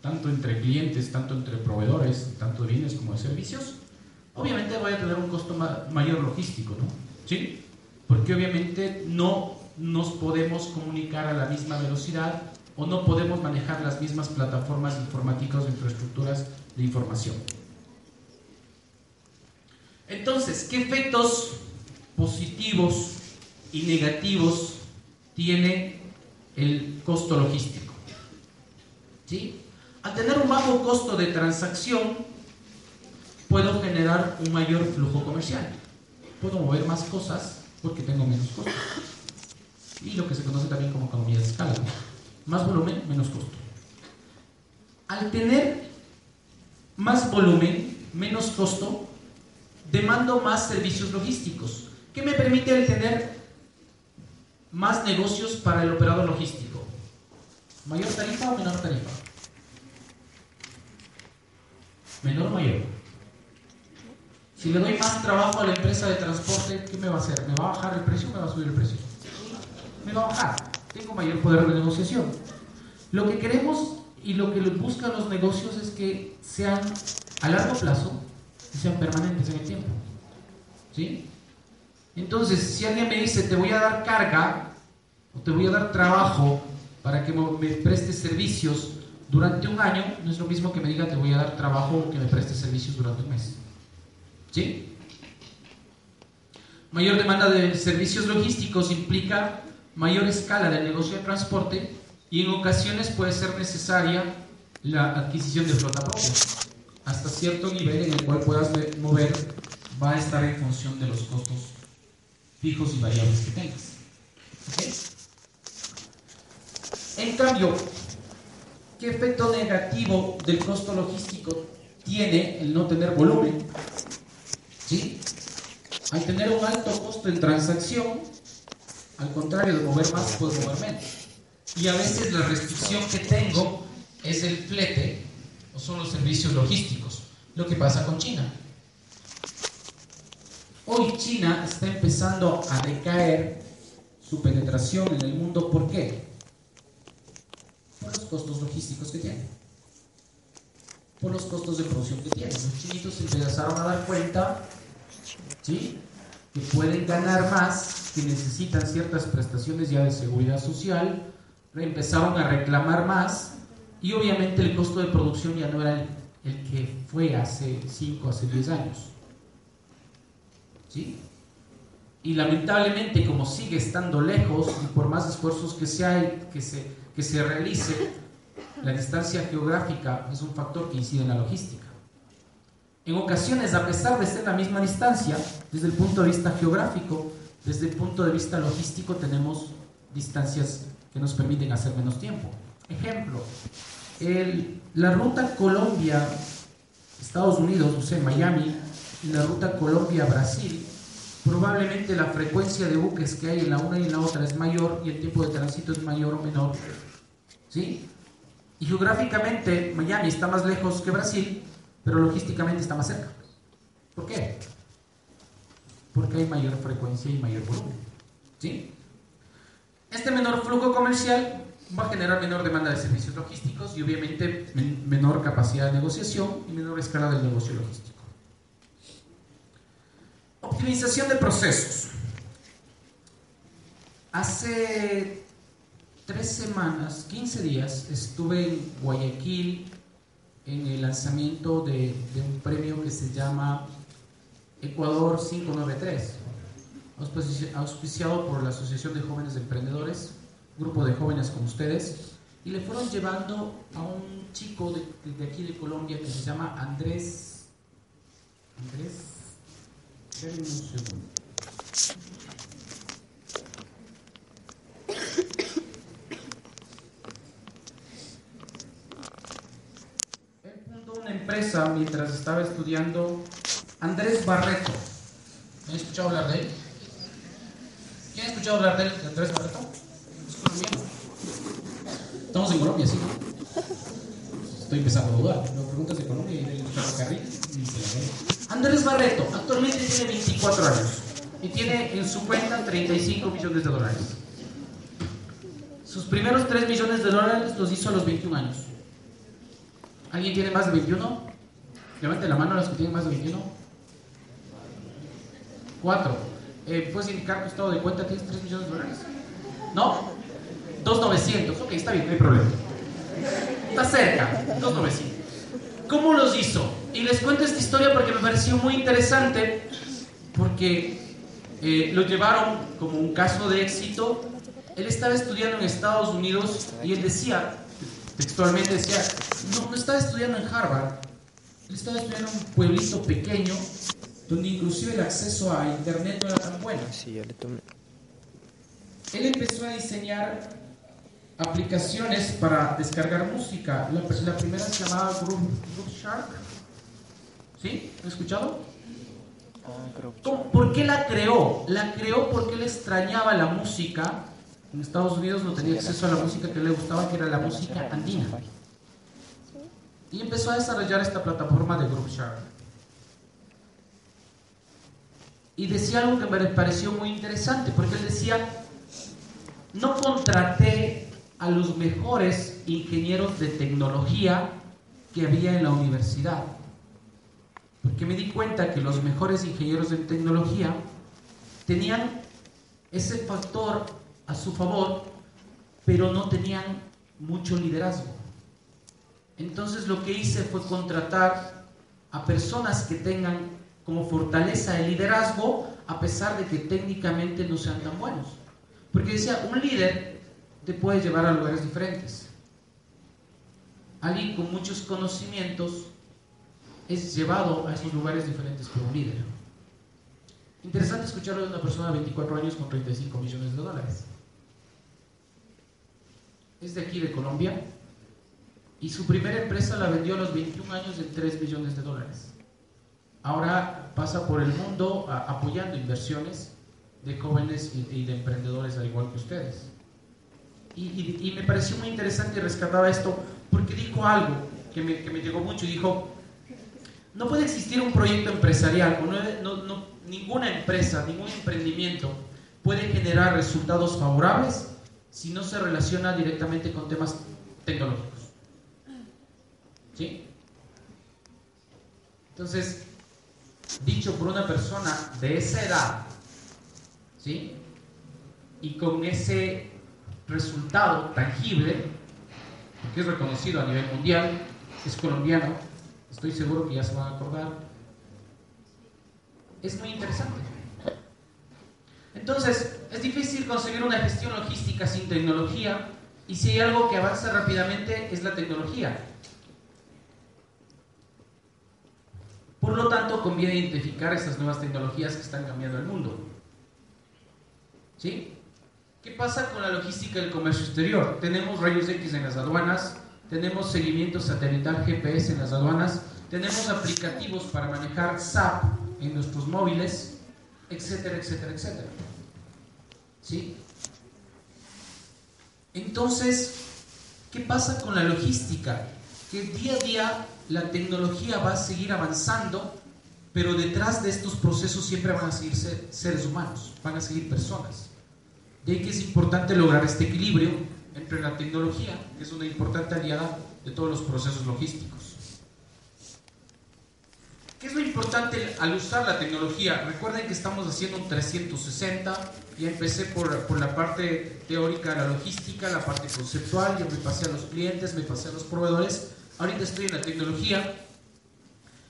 tanto entre clientes, tanto entre proveedores, tanto de bienes como de servicios, obviamente voy a tener un costo mayor logístico, ¿no? ¿Sí? Porque obviamente no nos podemos comunicar a la misma velocidad o no podemos manejar las mismas plataformas informáticas o infraestructuras de información. Entonces, ¿qué efectos positivos y negativos tiene el costo logístico? ¿Sí? Al tener un bajo costo de transacción, puedo generar un mayor flujo comercial. Puedo mover más cosas porque tengo menos costos. y lo que se conoce también como economía de escala. Más volumen, menos costo. Al tener más volumen, menos costo, demando más servicios logísticos, que me permite tener más negocios para el operador logístico. ¿Mayor tarifa o menor tarifa? Menor o mayor. Si le doy más trabajo a la empresa de transporte, ¿qué me va a hacer? ¿Me va a bajar el precio o me va a subir el precio? Me va a bajar. Tengo mayor poder de negociación. Lo que queremos y lo que buscan los negocios es que sean a largo plazo y sean permanentes en el tiempo. ¿Sí? Entonces, si alguien me dice, te voy a dar carga o te voy a dar trabajo para que me prestes servicios durante un año, no es lo mismo que me diga, te voy a dar trabajo o que me prestes servicios durante un mes. ¿Sí? Mayor demanda de servicios logísticos implica mayor escala del negocio de transporte y en ocasiones puede ser necesaria la adquisición de flota propia hasta cierto nivel en el cual puedas mover va a estar en función de los costos fijos y variables que tengas. En cambio, ¿qué efecto negativo del costo logístico tiene el no tener volumen? ¿Sí? Al tener un alto costo en transacción, al contrario de mover más, puedo mover menos. Y a veces la restricción que tengo es el flete o son los servicios logísticos. Lo que pasa con China. Hoy China está empezando a decaer su penetración en el mundo. ¿Por qué? Por los costos logísticos que tiene. Por los costos de producción que tiene. Los chinitos se empezaron a dar cuenta ¿sí? Que pueden ganar más, que necesitan ciertas prestaciones ya de seguridad social, empezaron a reclamar más y obviamente el costo de producción ya no era el, que fue hace 5, hace 10 años. ¿Sí? Y lamentablemente, como sigue estando lejos, y por más esfuerzos que se, hay, que se, que se realice, la distancia geográfica es un factor que incide en la logística. En ocasiones, a pesar de en la misma distancia, desde el punto de vista geográfico, desde el punto de vista logístico, tenemos distancias que nos permiten hacer menos tiempo. Ejemplo, la ruta Colombia, Estados Unidos, o sea, Miami, y la ruta Colombia-Brasil, probablemente la frecuencia de buques que hay en la una y en la otra es mayor y el tiempo de tránsito es mayor o menor. ¿Sí? Y geográficamente Miami está más lejos que Brasil, pero logísticamente está más cerca. ¿Por qué? Porque hay mayor frecuencia y mayor volumen. ¿Sí? Este menor flujo comercial va a generar menor demanda de servicios logísticos y obviamente menor capacidad de negociación y menor escala del negocio logístico. Optimización de procesos. Hace tres semanas, 15 días, estuve en Guayaquil en el lanzamiento de, un premio que se llama Ecuador 593, auspiciado por la Asociación de Jóvenes Emprendedores grupo de jóvenes como ustedes, y le fueron llevando a un chico de, aquí de Colombia que se llama Andrés. Andrés. un segundo. Él fundó una empresa mientras estaba estudiando. Andrés Barreto. ¿Han escuchado hablar de él? ¿Quién ha escuchado hablar de él, de Andrés Barreto? Estamos en Colombia, sí. Estoy empezando a dudar. Me preguntas de Colombia y del ferrocarril. Andrés Barreto actualmente tiene 24 años y tiene en su cuenta 35 millones de dólares. Sus primeros 3 millones de dólares los hizo a los 21 años. ¿Alguien tiene más de 21? Levante la mano a los que tienen más de 21. 4. Eh, ¿Puedes indicar tu estado de cuenta? ¿Tienes 3 millones de dólares? ¿No? 2.900. Ok, está bien, no hay problema. Está cerca, 2.900. ¿Cómo los hizo? Y les cuento esta historia porque me pareció muy interesante, porque eh, lo llevaron como un caso de éxito. Él estaba estudiando en Estados Unidos y él decía, textualmente decía, no, no estaba estudiando en Harvard, él estaba estudiando en un pueblito pequeño donde inclusive el acceso a internet no era tan bueno. Sí, ya le tomé. él empezó a diseñar aplicaciones para descargar música. La, la primera se llamaba Groove, Groove Shark. ¿Sí? ¿Lo escuchado? ¿Cómo? ¿Por qué la creó? La creó porque él extrañaba la música. En Estados Unidos no tenía acceso a la música que le gustaba, que era la música andina. Y empezó a desarrollar esta plataforma de Groove Shark. Y decía algo que me pareció muy interesante, porque él decía, no contraté a los mejores ingenieros de tecnología que había en la universidad, porque me di cuenta que los mejores ingenieros de tecnología tenían ese factor a su favor, pero no tenían mucho liderazgo. Entonces lo que hice fue contratar a personas que tengan como fortaleza el liderazgo a pesar de que técnicamente no sean tan buenos. Porque decía, un líder te puede llevar a lugares diferentes. Alguien con muchos conocimientos es llevado a esos lugares diferentes por un líder. Interesante escucharlo de una persona de 24 años con 35 millones de dólares. Es de aquí, de Colombia, y su primera empresa la vendió a los 21 años en 3 millones de dólares. Ahora pasa por el mundo apoyando inversiones de jóvenes y, de emprendedores al igual que ustedes. Y, me pareció muy interesante y rescataba esto porque dijo algo que me, que me, llegó mucho. Dijo, no puede existir un proyecto empresarial, no, no, ninguna empresa, ningún emprendimiento puede generar resultados favorables si no se relaciona directamente con temas tecnológicos. ¿Sí? Entonces, dicho por una persona de esa edad, ¿sí? Y con ese resultado tangible, que es reconocido a nivel mundial, es colombiano, estoy seguro que ya se van a acordar, es muy interesante. Entonces, es difícil conseguir una gestión logística sin tecnología y si hay algo que avanza rápidamente es la tecnología. Por lo tanto, conviene identificar estas nuevas tecnologías que están cambiando el mundo. ¿Sí? ¿Qué pasa con la logística del comercio exterior? Tenemos rayos X en las aduanas, tenemos seguimiento satelital GPS en las aduanas, tenemos aplicativos para manejar SAP en nuestros móviles, etcétera, etcétera, etcétera. ¿Sí? Entonces, ¿qué pasa con la logística? Que día a día la tecnología va a seguir avanzando, pero detrás de estos procesos siempre van a seguir seres humanos, van a seguir personas. De ahí que es importante lograr este equilibrio entre la tecnología, que es una importante aliada de todos los procesos logísticos. ¿Qué es lo importante al usar la tecnología? Recuerden que estamos haciendo un 360, ya empecé por, por la parte teórica la logística, la parte conceptual, ya me pasé a los clientes, me pasé a los proveedores, ahorita estoy en la tecnología.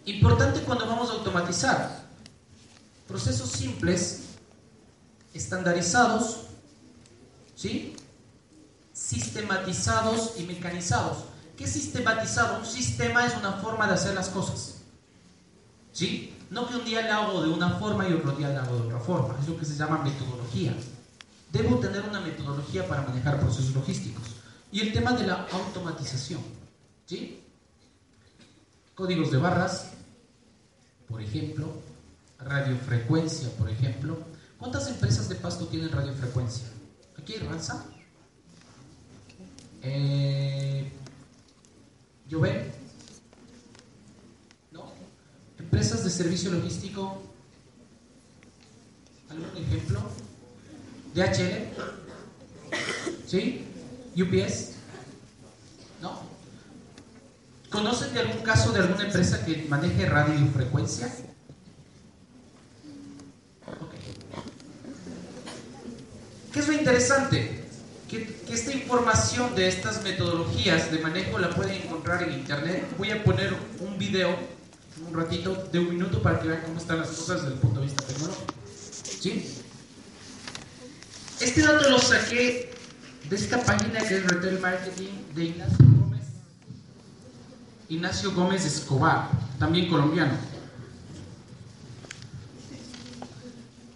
Importante cuando vamos a automatizar. Procesos simples, estandarizados, ¿sí? sistematizados y mecanizados. ¿Qué es sistematizado? Un sistema es una forma de hacer las cosas. ¿Sí? No que un día le hago de una forma y otro día le hago de otra forma. Es lo que se llama metodología. Debo tener una metodología para manejar procesos logísticos. Y el tema de la automatización. ¿Sí? Códigos de barras, por ejemplo, radiofrecuencia, por ejemplo. ¿Cuántas empresas de pasto tienen radiofrecuencia? ¿Aquí hay Ranza? Eh. ¿Empresas de servicio logístico? ¿Algún ejemplo? ¿DHL? ¿Sí? ¿UPS? ¿Conocen de algún caso de alguna empresa que maneje radiofrecuencia? ¿Qué es lo interesante? Que, esta información de estas metodologías de manejo la pueden encontrar en internet. Voy a poner un video, un ratito, de un minuto para que vean cómo están las cosas desde el punto de vista tecnológico. ¿Sí? Este dato lo saqué de esta página que es Retail Marketing de Ignacio Ignacio Gómez Escobar, también colombiano.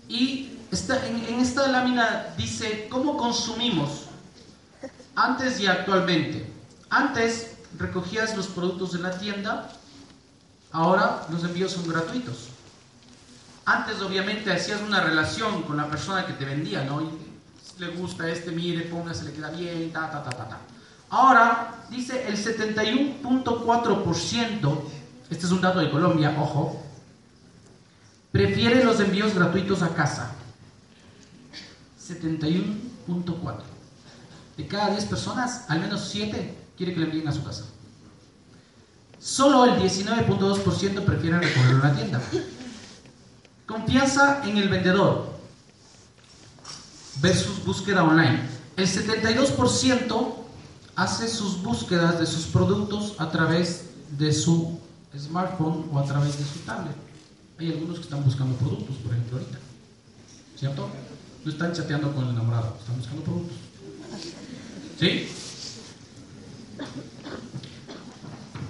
Y Esta- en, esta lámina dice cómo consumimos antes y actualmente. Antes recogías los productos en la tienda, ahora los envíos son gratuitos. Antes obviamente hacías una relación con la persona que te vendía, ¿no? Y le gusta este, mire, ponga, se le queda bien, ta, ta, ta, ta, ta. Ahora dice el 71.4%, este es un dato de Colombia, ojo, prefiere los envíos gratuitos a casa. 71.4. De cada 10 personas, al menos 7 quiere que le envíen a su casa. Solo el 19.2% prefiere recogerlo en la tienda. Confianza en el vendedor versus búsqueda online. El 72% hace sus búsquedas de sus productos a través de su smartphone o a través de su tablet. Hay algunos que están buscando productos, por ejemplo, ahorita. ¿Cierto? No están chateando con el enamorado, están buscando productos. ¿Sí?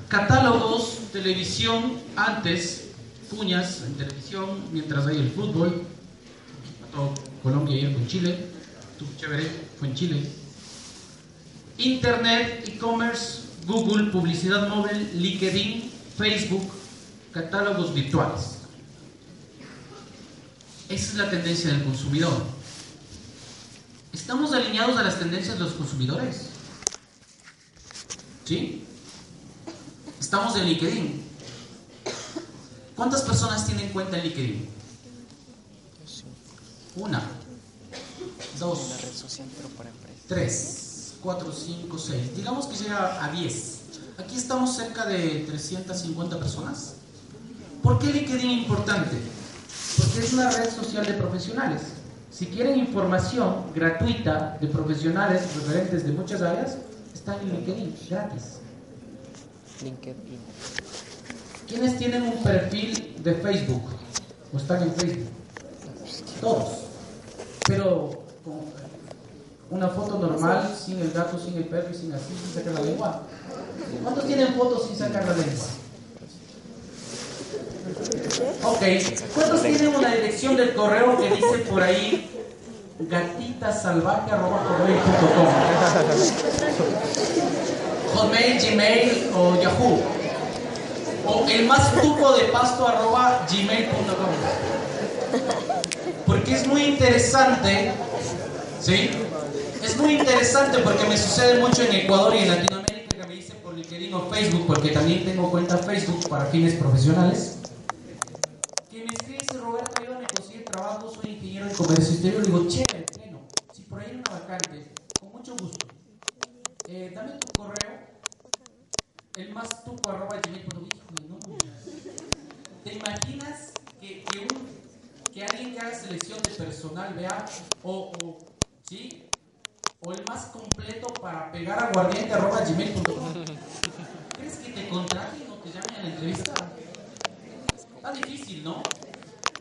Catálogos, televisión, antes, cuñas en televisión, mientras hay el fútbol. Colombia ayer con Chile, chévere, fue en Chile. Internet, e-commerce, Google, publicidad móvil, LinkedIn, Facebook, catálogos virtuales. Esa es la tendencia del consumidor. ¿Estamos alineados a las tendencias de los consumidores? ¿Sí? Estamos en LinkedIn. ¿Cuántas personas tienen cuenta en LinkedIn? Una, dos. 3, 4, 5, 6. Digamos que llega a 10. Aquí estamos cerca de 350 personas. ¿Por qué LinkedIn es importante? Porque es una red social de profesionales. Si quieren información gratuita de profesionales referentes de muchas áreas, están en LinkedIn, gratis. LinkedIn. ¿Quiénes tienen un perfil de Facebook? ¿O están en Facebook? Todos. Pero una foto normal, sin el gato, sin el perro y sin así, sin sacar la lengua. ¿Cuántos tienen fotos sin sacar la lengua? Ok. ¿Cuántos tienen una dirección del correo que dice por ahí gatitasalvaje.com? Hotmail, Gmail o Yahoo. O el más tupo de pasto arroba gmail.com. Porque es muy interesante, ¿sí? Es muy interesante porque me sucede mucho en Ecuador y en Latinoamérica que me dicen por LinkedIn o Facebook, porque también tengo cuenta Facebook para fines profesionales. Que me escribe Roberto, yo me conseguí trabajo, soy ingeniero en comercio exterior. Digo, chévere, pleno. Si por ahí hay una vacante, con mucho gusto. Eh, dame tu correo, el más tupo arroba gmail.com. Híjole, no. ¿Te imaginas que, que, un, que alguien que haga selección o, o ¿sí? o el más completo para pegar a guardiente arroba gmail.com? ¿Crees que te contraten o te llamen a la entrevista? Está difícil, ¿no?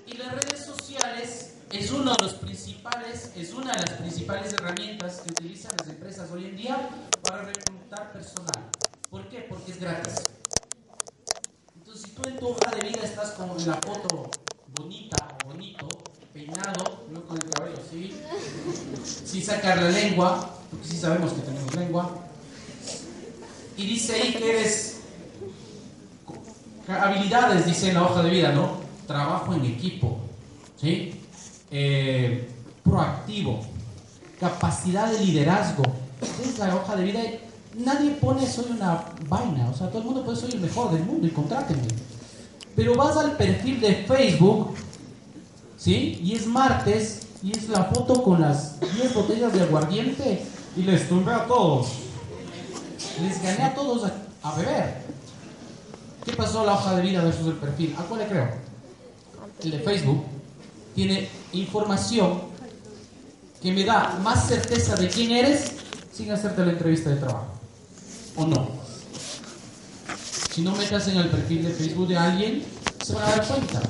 Y las redes sociales es uno de los principales, es una de las principales herramientas que utilizan las empresas hoy en día para reclutar personal. ¿Por qué? Porque es gratis. Entonces, si tú en tu hoja de vida estás con la foto bonita o bonito, peinado, no con el cabello así, sin sacar la lengua, porque sí sabemos que tenemos lengua, y dice ahí que eres habilidades, dice la hoja de vida, ¿no? Trabajo en equipo, ¿sí? Eh, proactivo, capacidad de liderazgo. Es la hoja de vida. Nadie pone soy una vaina, o sea, todo el mundo puede soy el mejor del mundo y contrátenme. Pero vas al perfil de Facebook, ¿sí? Y es martes y es la foto con las 10 botellas de aguardiente y les tumbé a todos. Les gané a todos a beber. ¿Qué pasó la hoja de vida versus el perfil? ¿A cuál le creo? El de Facebook tiene información que me da más certeza de quién eres sin hacerte la entrevista de trabajo. ¿O no? Si no metas en el perfil de Facebook de alguien, se van a dar cuenta.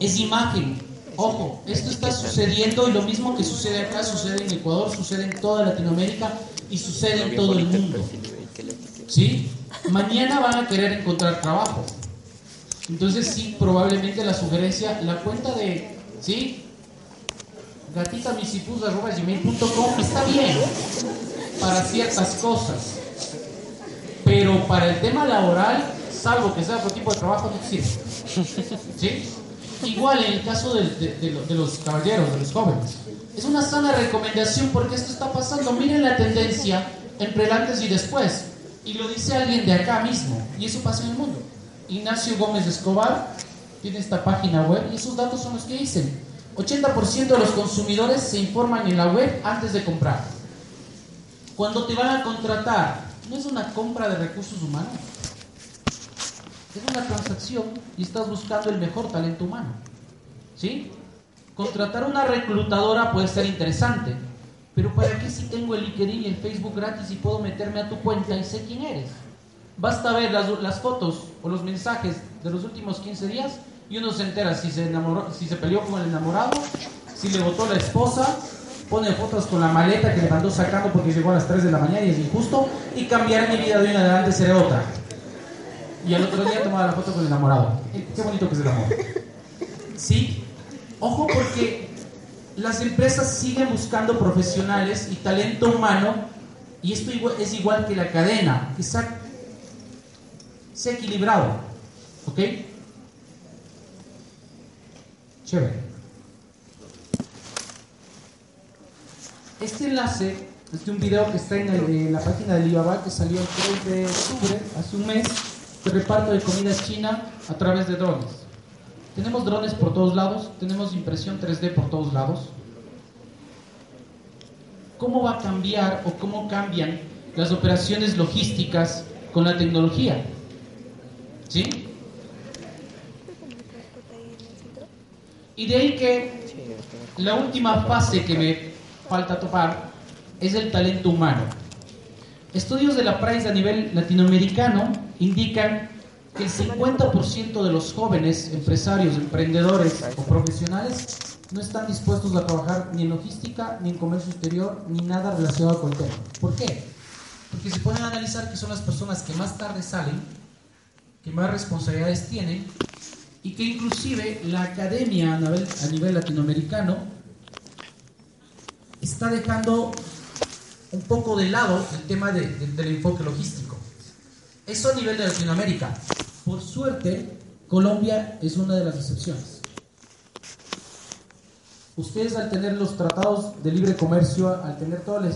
Es imagen. Ojo, esto está sucediendo y lo mismo que sucede acá sucede en Ecuador, sucede en toda Latinoamérica y sucede en todo el mundo. ¿Sí? Mañana van a querer encontrar trabajo. Entonces sí, probablemente la sugerencia, la cuenta de, ¿sí? gatitamisipus.gmail.com está bien para ciertas cosas. Pero para el tema laboral, salvo que sea otro tipo de trabajo, no sirve. ¿Sí? Igual en el caso de los caballeros, de los jóvenes. Es una sana recomendación porque esto está pasando. Miren la tendencia entre el antes y después. Y lo dice alguien de acá mismo. Y eso pasa en el mundo. Ignacio Gómez Escobar tiene esta página web y esos datos son los que dicen. 80% de los consumidores se informan en la web antes de comprar. Cuando te van a contratar, no es una compra de recursos humanos. Es una transacción y estás buscando el mejor talento humano. ¿Sí? Contratar una reclutadora puede ser interesante, pero ¿para qué si tengo el LinkedIn y el Facebook gratis y puedo meterme a tu cuenta y sé quién eres? Basta ver las, las fotos o los mensajes de los últimos 15 días y uno se entera si se, enamoró, si se peleó con el enamorado, si le votó la esposa, pone fotos con la maleta que le mandó sacando porque llegó a las 3 de la mañana y es injusto, y cambiar mi vida de una adelante será otra. Y al otro día tomaba la foto con el enamorado. Qué bonito que es el amor. Sí, ojo porque las empresas siguen buscando profesionales y talento humano y esto es igual que la cadena, que sea, sea equilibrado. ¿Ok? Chévere. Este enlace es de un video que está en, el- la página de Alibaba que salió el 3 de octubre, hace un mes, de reparto de comida china a través de drones. Tenemos drones por todos lados, tenemos impresión 3D por todos lados. ¿Cómo va a cambiar o cómo cambian las operaciones logísticas con la tecnología? ¿Sí? Y de ahí que la última fase que me falta topar es el talento humano. Estudios de la Price a nivel latinoamericano indican que el 50% de los jóvenes empresarios, emprendedores o profesionales no están dispuestos a trabajar ni en logística, ni en comercio exterior, ni nada relacionado con el tema. ¿Por qué? Porque se pueden analizar que son las personas que más tarde salen, que más responsabilidades tienen y que inclusive la academia a nivel, a nivel latinoamericano está dejando un poco de lado el tema de- de- del enfoque logístico. Eso a nivel de Latinoamérica. Por suerte, Colombia es una de las excepciones. Ustedes al tener los tratados de libre comercio, al tener todos los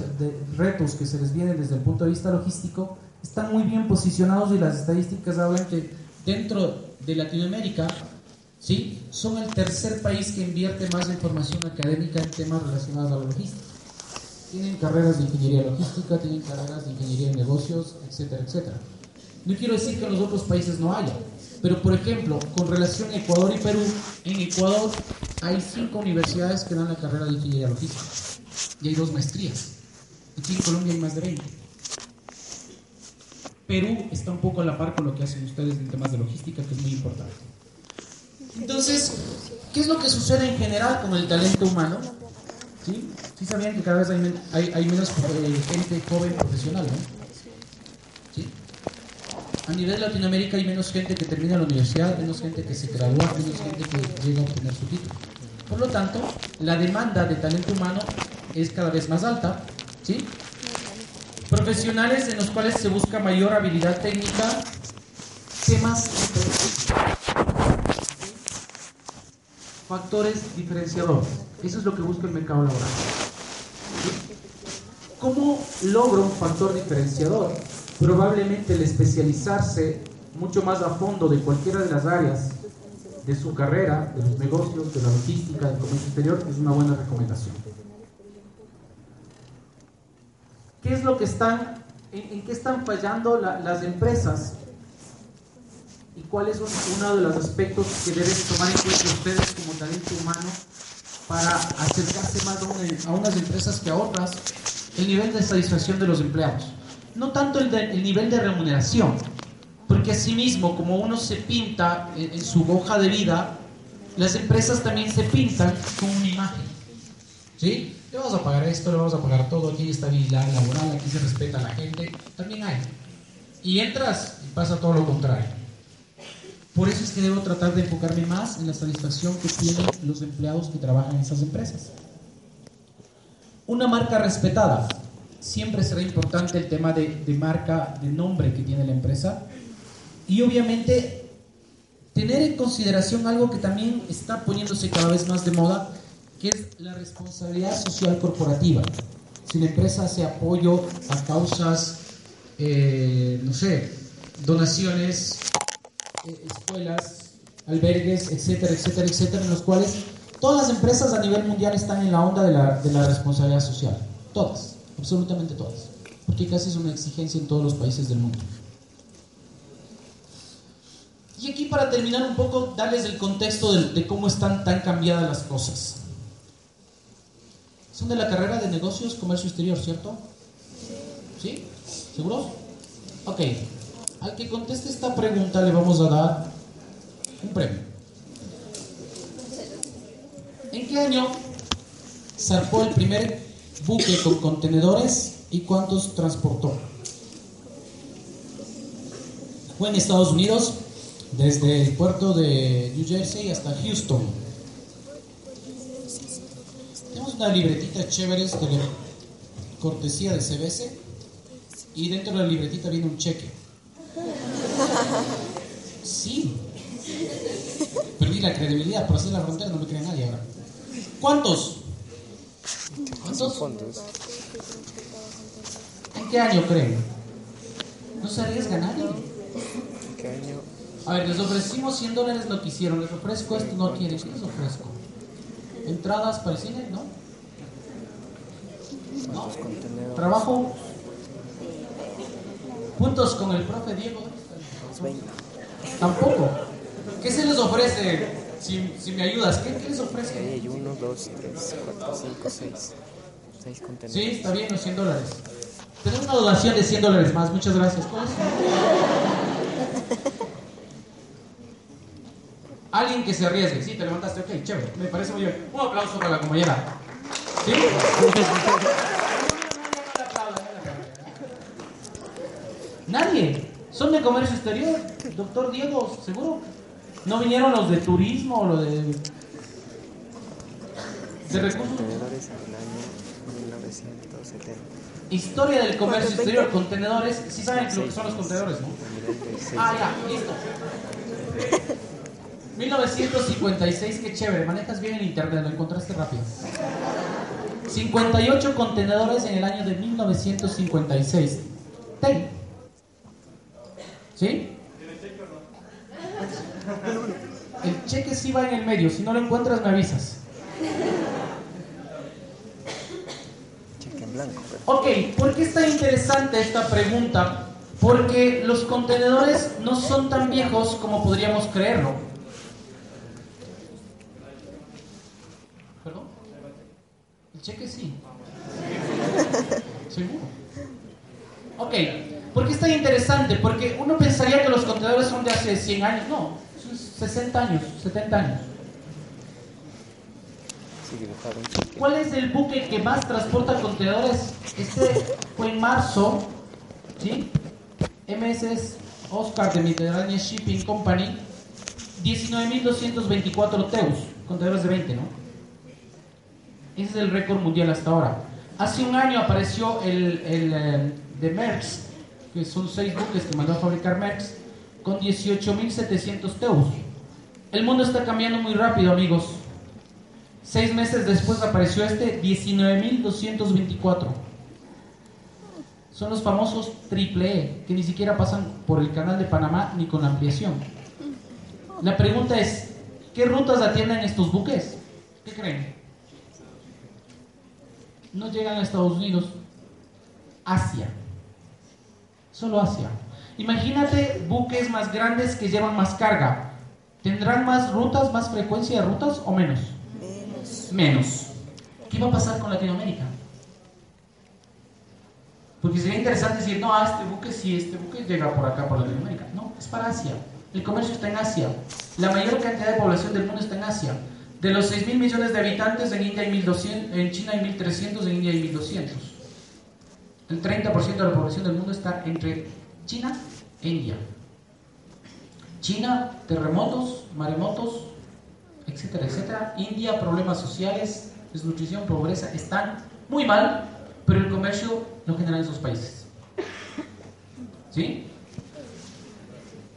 retos que se les vienen desde el punto de vista logístico, están muy bien posicionados y las estadísticas hablan que dentro de Latinoamérica, ¿sí? son el tercer país que invierte más en formación académica en temas relacionados a la logística. Tienen carreras de ingeniería logística, tienen carreras de ingeniería de negocios, etcétera, etcétera. No quiero decir que en los otros países no haya, pero por ejemplo, con relación a Ecuador y Perú, en Ecuador hay cinco universidades que dan la carrera de ingeniería logística y hay dos maestrías. Aquí en Colombia hay más de 20. Perú está un poco a la par con lo que hacen ustedes en temas de logística, que es muy importante. Entonces, ¿qué es lo que sucede en general con el talento humano? ¿Sí? ¿Sí sabían que cada vez hay, men- hay- hay menos eh, gente joven profesional, ¿no? A nivel Latinoamérica hay menos gente que termina la universidad, menos gente que se gradúa, menos gente que llega a obtener su título. Por lo tanto, la demanda de talento humano es cada vez más alta, ¿sí? Profesionales en los cuales se busca mayor habilidad técnica, temas factores diferenciadores. Eso es lo que busca el mercado laboral. ¿Cómo logro un factor diferenciador? Probablemente el especializarse mucho más a fondo de cualquiera de las áreas de su carrera, de los negocios, de la logística, del comercio exterior, es una buena recomendación. ¿Qué es lo que están, en, qué están fallando la- las empresas? ¿Y cuál es un- uno de los aspectos que deben tomar en cuenta ustedes como talento humano para acercarse más a unas empresas que a otras? El nivel de satisfacción de los empleados. No tanto el, nivel de remuneración, porque asimismo, como uno se pinta en, su hoja de vida, las empresas también se pintan con una imagen. ¿Sí? Le vamos a pagar esto, le vamos a pagar todo, aquí hay estabilidad laboral, aquí se respeta a la gente, también hay. Y entras y pasa todo lo contrario. Por eso es que debo tratar de enfocarme más en la satisfacción que tienen los empleados que trabajan en esas empresas. Una marca respetada. Siempre será importante el tema de, de marca, de nombre que tiene la empresa. Y obviamente tener en consideración algo que también está poniéndose cada vez más de moda, que es la responsabilidad social corporativa. Si la empresa hace apoyo a causas, eh, no sé, donaciones, eh, escuelas, albergues, etcétera, etcétera, etcétera, en los cuales todas las empresas a nivel mundial están en la onda de la, de la responsabilidad social. Todas, absolutamente todas. Porque casi es una exigencia en todos los países del mundo. Y aquí para terminar un poco, darles el contexto de, cómo están tan cambiadas las cosas. Son de la carrera de negocios, comercio exterior, ¿cierto? ¿Sí? ¿Seguros? Ok. Al que conteste esta pregunta le vamos a dar un premio. ¿En qué año zarpó el primer buque con contenedores y cuántos transportó? Fue en Estados Unidos, desde el puerto de New Jersey hasta Houston. Tenemos una libretita chévere de cortesía de CBS y dentro de la libretita viene un cheque. Sí. Perdí la credibilidad, por hacer la frontera no me cree nadie ahora. ¿Cuántos? ¿Cuántos? ¿En qué año creen? No se arriesga nadie. ¿Qué año? A ver, les ofrecimos 100 dólares lo que hicieron. Les ofrezco esto, no quieren. ¿Qué les ofrezco? ¿Entradas para el cine? ¿No? ¿No? ¿Trabajo? ¿Puntos con el profe Diego? Los 20. Tampoco. ¿Qué se les ofrece? Si, si me ayudas, ¿qué, qué les ofrece? hay 1, 2, 3, 4, 5, 6. 6 contenedores. Sí, está bien, los 100 dólares. Tenemos una donación de 100 dólares más. Muchas gracias. ¿Cuál es? Alguien que se arriesgue. Sí, te levantaste. Ok, chévere. Me parece muy bien. Un aplauso para la compañera. ¿Sí? Nadie. Son de comercio exterior. Doctor Diego, seguro. No vinieron los de turismo o los de. de recursos. Contenedores en el año 1970. Historia del comercio exterior, contenedores. Sí saben lo que son los contenedores, ¿no? Almirante 6. Ah, ya, listo. 1956, qué chévere. Manejas bien en internet, lo encontraste rápido. 58 contenedores en el año de 1956. Ten. ¿Sí? El cheque sí va en el medio. Si no lo encuentras, me avisas. Blanco. pero- Ok, ¿por qué está interesante esta pregunta? Porque los contenedores no son tan viejos como podríamos creerlo. ¿Perdón? El cheque sí. [laughs] Seguro. Ok, ¿por qué está interesante? Porque uno pensaría que los contenedores son de hace 100 años. No, son 60 años, 70 años. Sí, dibujado un cheque. ¿Cuál es el buque que más transporta contenedores? Este fue en marzo, ¿sí? MSS Oscar de Mediterranean Shipping Company, 19.224 teus, contenedores de 20, ¿no? Ese es el récord mundial hasta ahora. Hace un año apareció el, el eh, de Maersk, que son seis buques que mandó a fabricar Maersk, con 18.700 teus. El mundo está cambiando muy rápido, amigos. Seis meses después apareció este 19.224. Son los famosos triple E, que ni siquiera pasan por el canal de Panamá ni con ampliación. La pregunta es, ¿qué rutas atienden estos buques? ¿Qué creen? No llegan a Estados Unidos, Asia. Solo Asia. Imagínate buques más grandes que llevan más carga. ¿Tendrán más rutas, más frecuencia de rutas o menos? Menos. ¿Qué va a pasar con Latinoamérica? Porque sería interesante decir, no, a este buque sí, este buque llega por acá, por Latinoamérica. No, es para Asia. El comercio está en Asia. La mayor cantidad de población del mundo está en Asia. De los 6 mil millones de habitantes, India hay 1200, en China hay 1300, en India hay 1200. El 30% de la población del mundo está entre China e India. China, terremotos, maremotos, etcétera, etcétera. India, problemas sociales, desnutrición, pobreza, están muy mal, pero el comercio lo genera en esos países. ¿Sí?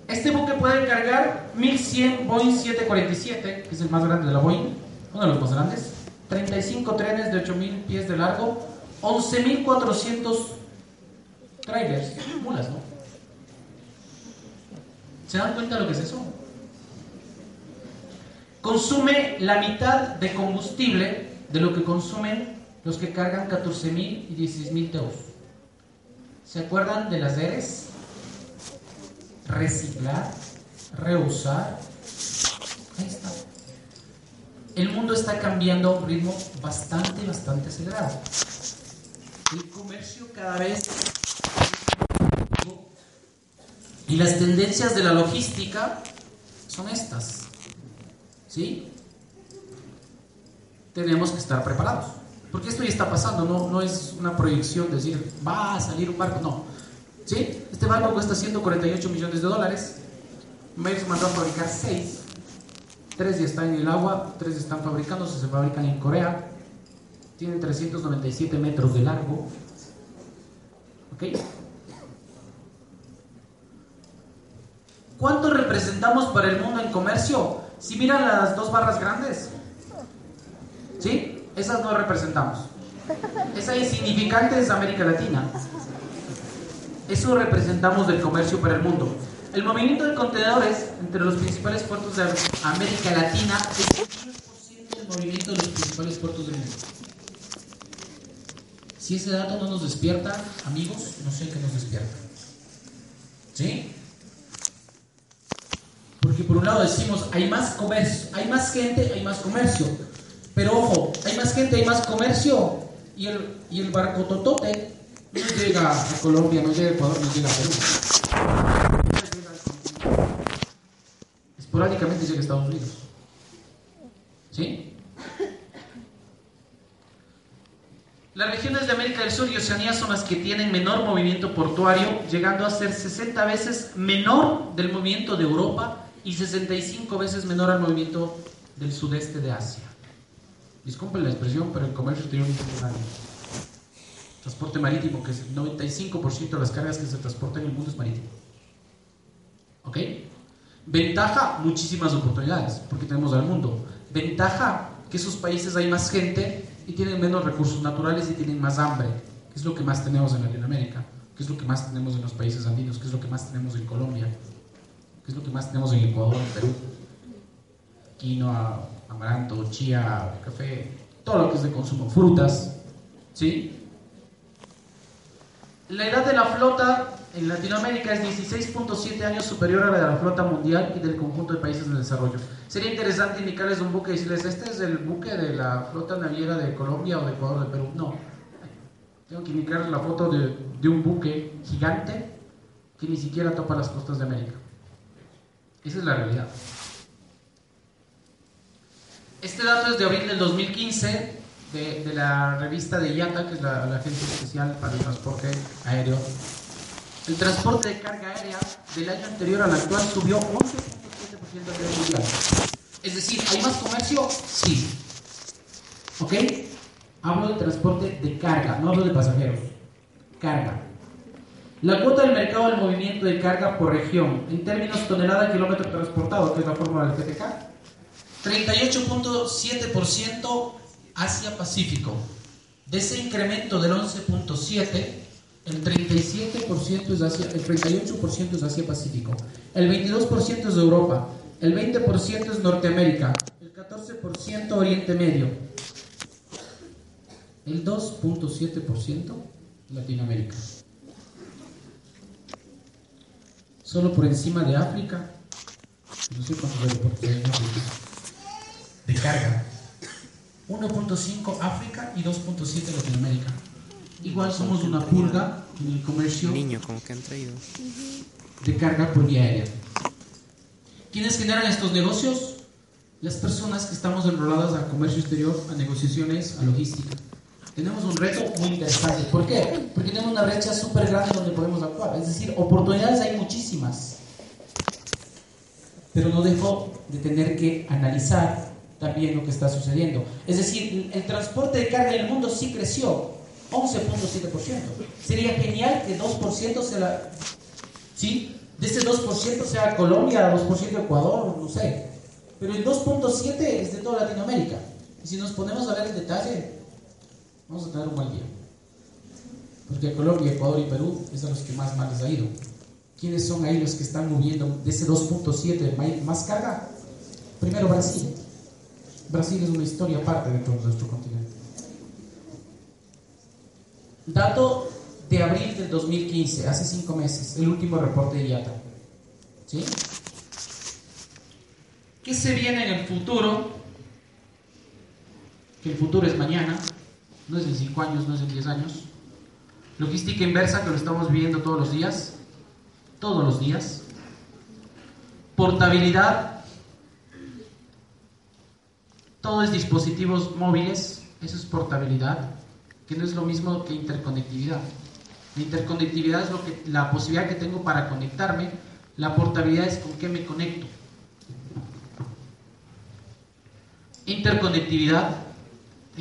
Este buque puede cargar 1100 Boeing 747, que es el más grande de la Boeing, uno de los más grandes, 35 trenes de 8000 pies de largo, 11400 trailers, mulas, ¿no? ¿Se dan cuenta de lo que es eso? Consume la mitad de combustible de lo que consumen los que cargan 14.000 y 16.000 teos. ¿Se acuerdan de las ERES? Reciclar, reusar. Ahí está. El mundo está cambiando a un ritmo bastante, bastante acelerado. El comercio cada vez... Y las tendencias de la logística son estas. ¿Sí? Tenemos que estar preparados. Porque esto ya está pasando, no, no es una proyección de decir, va a salir un barco, no. ¿Sí? Este barco cuesta 148 millones de dólares. Maersk mandó a fabricar 6. 3 ya están en el agua, 3 están fabricándose, se fabrican en Corea. Tienen 397 metros de largo. ¿Ok? ¿Cuánto representamos para el mundo en comercio? Si miran las dos barras grandes, ¿sí? Esas no representamos. Esa insignificante es América Latina. Eso representamos del comercio para el mundo. El movimiento de contenedores entre los principales puertos de América Latina es el 10% del movimiento de los principales puertos del mundo. Si ese dato no nos despierta, amigos, no sé qué nos despierta. ¿Sí? Porque por un lado decimos, hay más comercio, hay más gente, hay más comercio. Pero ojo, hay más gente, hay más comercio. Y el, y el barco totote no llega a Colombia, no llega a Ecuador, no llega a Perú. Esporádicamente llega a Estados Unidos. ¿Sí? Las regiones de América del Sur y Oceanía son las que tienen menor movimiento portuario, llegando a ser 60 veces menor del movimiento de Europa y 65 veces menor al movimiento del sudeste de Asia. Disculpen la expresión, pero el comercio exterior grande. Transporte marítimo, que es el 95% de las cargas que se transportan en el mundo es marítimo. ¿Ok? Ventaja, muchísimas oportunidades, porque tenemos al mundo. Ventaja, que esos países hay más gente y tienen menos recursos naturales y tienen más hambre, que es lo que más tenemos en Latinoamérica, que es lo que más tenemos en los países andinos, que es lo que más tenemos en Colombia, es lo que más tenemos en Ecuador, en Perú. Quinoa, amaranto, chía, café, todo lo que es de consumo, frutas, ¿sí? La edad de la flota en Latinoamérica es 16.7 años superior a la de la flota mundial y del conjunto de países en desarrollo. Sería interesante indicarles un buque y decirles, este es el buque de la flota naviera de Colombia o de Ecuador de Perú. No. Tengo que indicarles la foto de, de un buque gigante que ni siquiera topa las costas de América. Esa es la realidad. Este dato es de abril del 2015 de, de la revista de IATA, que es la, Agencia Especial para el Transporte Aéreo. El transporte de carga aérea del año anterior al actual subió 11.7% a nivel mundial. Es decir, ¿hay más comercio? Sí. ¿Ok? Hablo de transporte de carga, no hablo de pasajeros. Carga. La cuota del mercado del movimiento de carga por región, en términos tonelada kilómetro transportado, que es la fórmula del GTK, 38.7% Asia-Pacífico. De ese incremento del 11.7%, el 37% es Asia, el 38% es Asia-Pacífico, el 22% es Europa, el 20% es Norteamérica, el 14% Oriente Medio, el 2.7% Latinoamérica. Solo por encima de África, no sé cuántos aeropuertos hay en África, de carga. 1.5 África y 2.7 Latinoamérica. Igual somos una pulga en el comercio Niño, como que han traído. de carga por vía aérea. ¿Quiénes generan estos negocios? Las personas que estamos enroladas a comercio exterior, a negociaciones, a logística. Tenemos un reto muy interesante. ¿Por qué? Porque tenemos una brecha súper grande donde podemos actuar. Es decir, oportunidades hay muchísimas. Pero no dejo de tener que analizar también lo que está sucediendo. Es decir, el transporte de carga en el mundo sí creció, 11.7%. Sería genial que 2% se la... ¿Sí? De ese 2% sea Colombia, 2% Ecuador, no sé. Pero el 2.7 es de toda Latinoamérica. Y si nos ponemos a ver el detalle, vamos a tener un mal día. Porque Colombia, Ecuador y Perú es a los que más mal les ha ido. ¿Quiénes son ahí los que están moviendo de ese 2.7 más carga? Primero Brasil. Brasil es una historia aparte de todo nuestro continente. Dato de abril del 2015, hace cinco meses, el último reporte de IATA. ¿Sí? ¿Qué se viene en el futuro? Que el futuro es mañana, no es en cinco años, no es en 10 años. Logística inversa que lo estamos viviendo todos los días, todos los días. Portabilidad, todo es dispositivos móviles, eso es portabilidad, que no es lo mismo que interconectividad. La interconectividad es lo que, la posibilidad que tengo para conectarme, la portabilidad es con qué me conecto. Interconectividad,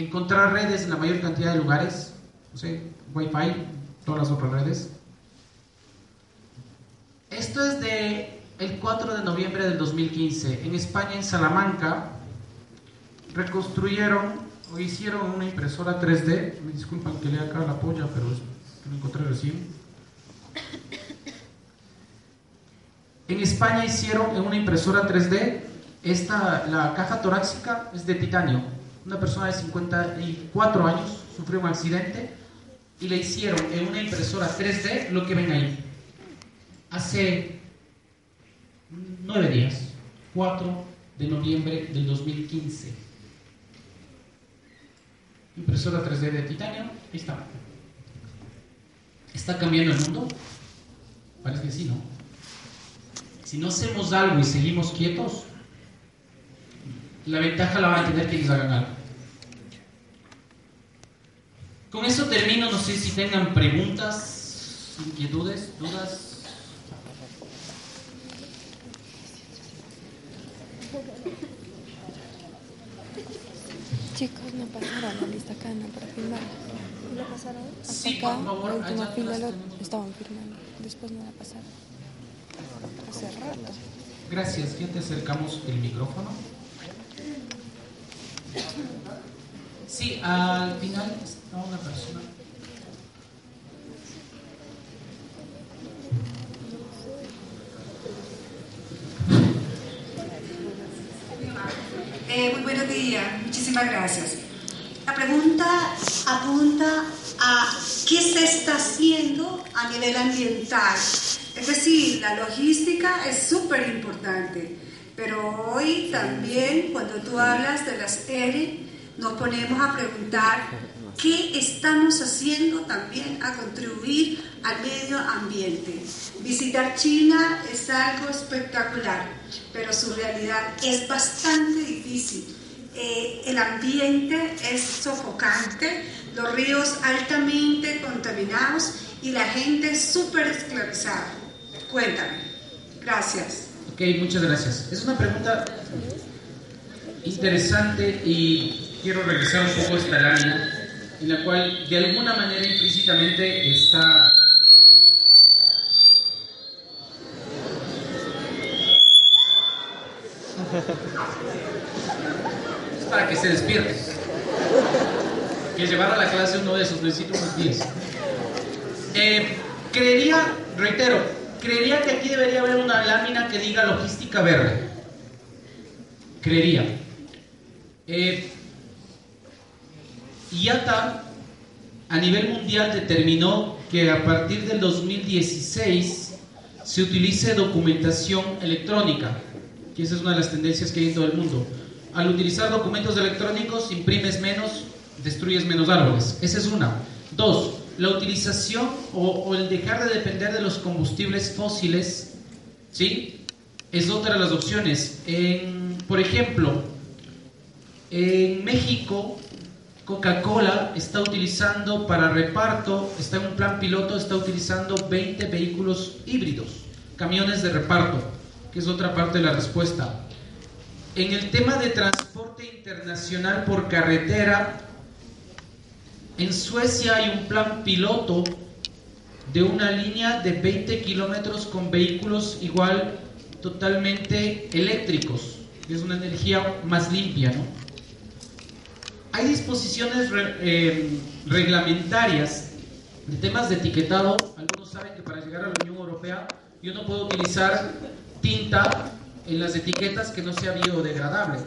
encontrar redes en la mayor cantidad de lugares, no Wi-Fi, todas las otras redes. Esto es de el 4 de noviembre del 2015. En España, en Salamanca, reconstruyeron o hicieron una impresora 3D. Me disculpan que lea acá la polla, pero es que me encontré recién. En España hicieron en una impresora 3D, esta, la caja torácica es de titanio. Una persona de 54 años sufrió un accidente y le hicieron en una impresora 3D lo que ven ahí. Hace nueve días, 4 de noviembre del 2015. Impresora 3D de titanio, ahí está. ¿Está cambiando el mundo? Parece que sí, ¿no? Si no hacemos algo y seguimos quietos, la ventaja la van a tener quienes hagan algo. Con eso termino, no sé si tengan preguntas, inquietudes, dudas. Chicos, no pasaron la lista acá, no para firmar. ¿La pasaron? Hasta Sí, acá, por favor, la última fila lo estaban firmando. Después no la pasaron. Hace rato. Gracias, ya te acercamos el micrófono. Sí, al final una persona. Eh, muy buenos días, muchísimas gracias. La pregunta apunta a qué se está haciendo a nivel ambiental. Es decir, la logística es súper importante, pero hoy también cuando tú hablas de las ERE, nos ponemos a preguntar qué estamos haciendo también a contribuir al medio ambiente. Visitar China es algo espectacular, pero su realidad es bastante difícil. Eh, el ambiente es sofocante, los ríos altamente contaminados y la gente súper esclavizada. Cuéntame. Gracias. Ok, muchas gracias. Es una pregunta interesante y quiero regresar un poco a esta lámina en la cual de alguna manera implícitamente está es para que se despierte. Que llevar a la clase uno de esos necesito unos días. Eh, creería reitero creería que aquí debería haber una lámina que diga logística verde. Creería. Eh, IATA a nivel mundial determinó que a partir del 2016 se utilice documentación electrónica, que esa es una de las tendencias que hay en todo el mundo. Al utilizar documentos electrónicos imprimes menos, destruyes menos árboles. Esa es una. Dos, la utilización o, o el dejar de depender de los combustibles fósiles, ¿sí? Es otra de las opciones. En, por ejemplo, en México, Coca-Cola está utilizando para reparto, está en un plan piloto, está utilizando 20 vehículos híbridos, camiones de reparto, que es otra parte de la respuesta. En el tema de transporte internacional por carretera, en Suecia hay un plan piloto de una línea de 20 kilómetros con vehículos igual totalmente eléctricos, que es una energía más limpia. ¿no? Hay disposiciones eh, reglamentarias de temas de etiquetado. Algunos saben que para llegar a la Unión Europea yo no puedo utilizar tinta en las etiquetas que no sea biodegradable.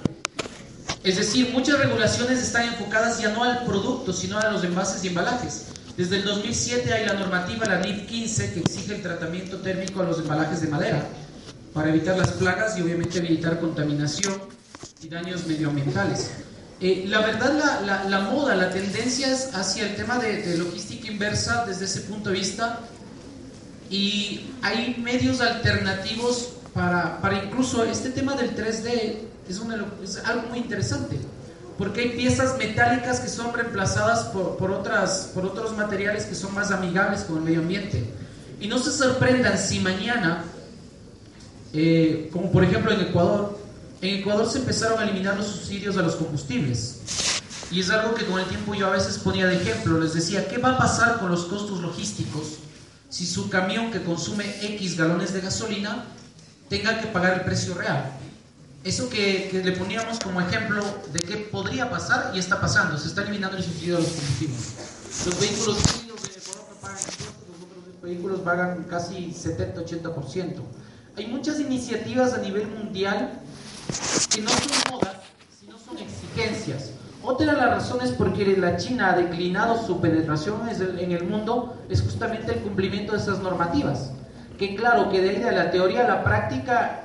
Es decir, muchas regulaciones están enfocadas ya no al producto, sino a los envases y embalajes. Desde el 2007 hay la normativa, la NIF 15, que exige el tratamiento térmico a los embalajes de madera para evitar las plagas y obviamente evitar contaminación y daños medioambientales. Eh, la verdad, la, moda, la tendencia es hacia el tema de, de, logística inversa desde ese punto de vista y hay medios alternativos para, para incluso este tema del 3D es, es algo muy interesante porque hay piezas metálicas que son reemplazadas por, por, otras, por otros materiales que son más amigables con el medio ambiente. Y no se sorprendan si mañana, eh, como por ejemplo en Ecuador, en Ecuador se empezaron a eliminar los subsidios a los combustibles. Y es algo que con el tiempo yo a veces ponía de ejemplo. Les decía, ¿qué va a pasar con los costos logísticos si su camión que consume X galones de gasolina tenga que pagar el precio real? Eso que, le poníamos como ejemplo de qué podría pasar y está pasando. Se está eliminando el subsidio de los combustibles. Los vehículos híbridos de Ecuador pagan impuestos, los otros vehículos pagan casi 70-80%. Hay muchas iniciativas a nivel mundial que no son modas, sino son exigencias. Otra de las razones por que la China ha declinado su penetración en el mundo es justamente el cumplimiento de esas normativas. Que claro, que de la teoría a la práctica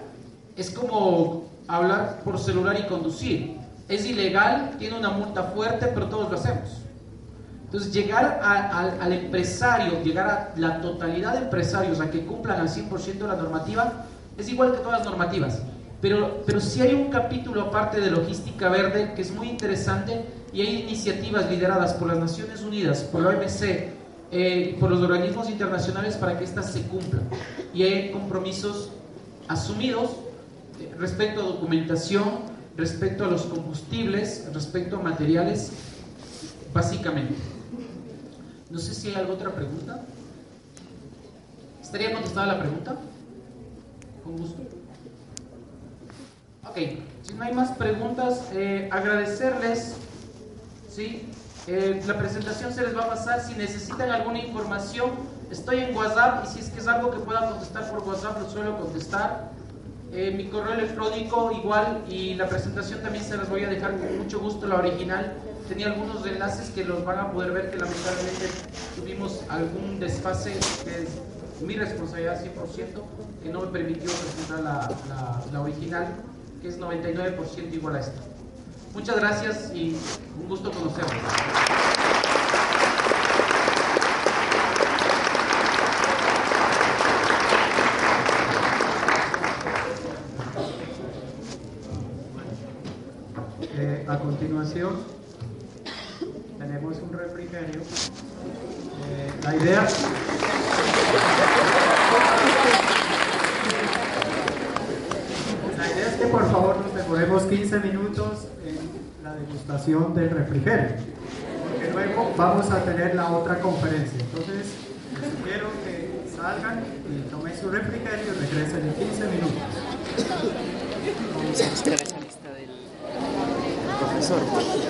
es como hablar por celular y conducir. Es ilegal, tiene una multa fuerte, pero todos lo hacemos. Entonces, llegar al empresario, llegar a la totalidad de empresarios a que cumplan al 100% la normativa, es igual que todas las normativas. Pero, pero sí hay un capítulo aparte de logística verde que es muy interesante y hay iniciativas lideradas por las Naciones Unidas, por la OMC, eh, por los organismos internacionales para que éstas se cumplan. Y hay compromisos asumidos respecto a documentación, respecto a los combustibles, respecto a materiales, básicamente. No sé si hay alguna otra pregunta. ¿Estaría contestada la pregunta? Con gusto. Ok, si no hay más preguntas, eh, agradecerles. ¿sí? Eh, la presentación se les va a pasar. Si necesitan alguna información, estoy en WhatsApp y si es que es algo que pueda contestar por WhatsApp, lo suelo contestar. Eh, mi correo electrónico igual y la presentación también se las voy a dejar con mucho gusto, la original. Tenía algunos enlaces que los van a poder ver que lamentablemente tuvimos algún desfase que es mi responsabilidad 100%, que no me permitió presentar la, la original, que es 99% igual a esta. Muchas gracias y un gusto conocerlos. a continuación tenemos un refrigerio. Eh, la idea la idea es que por demoremos 15 minutos en la degustación del refrigerio, porque luego vamos a tener la otra conferencia. Entonces, les sugiero que salgan y tomen su refrigerio y regresen en 15 minutos. profesor.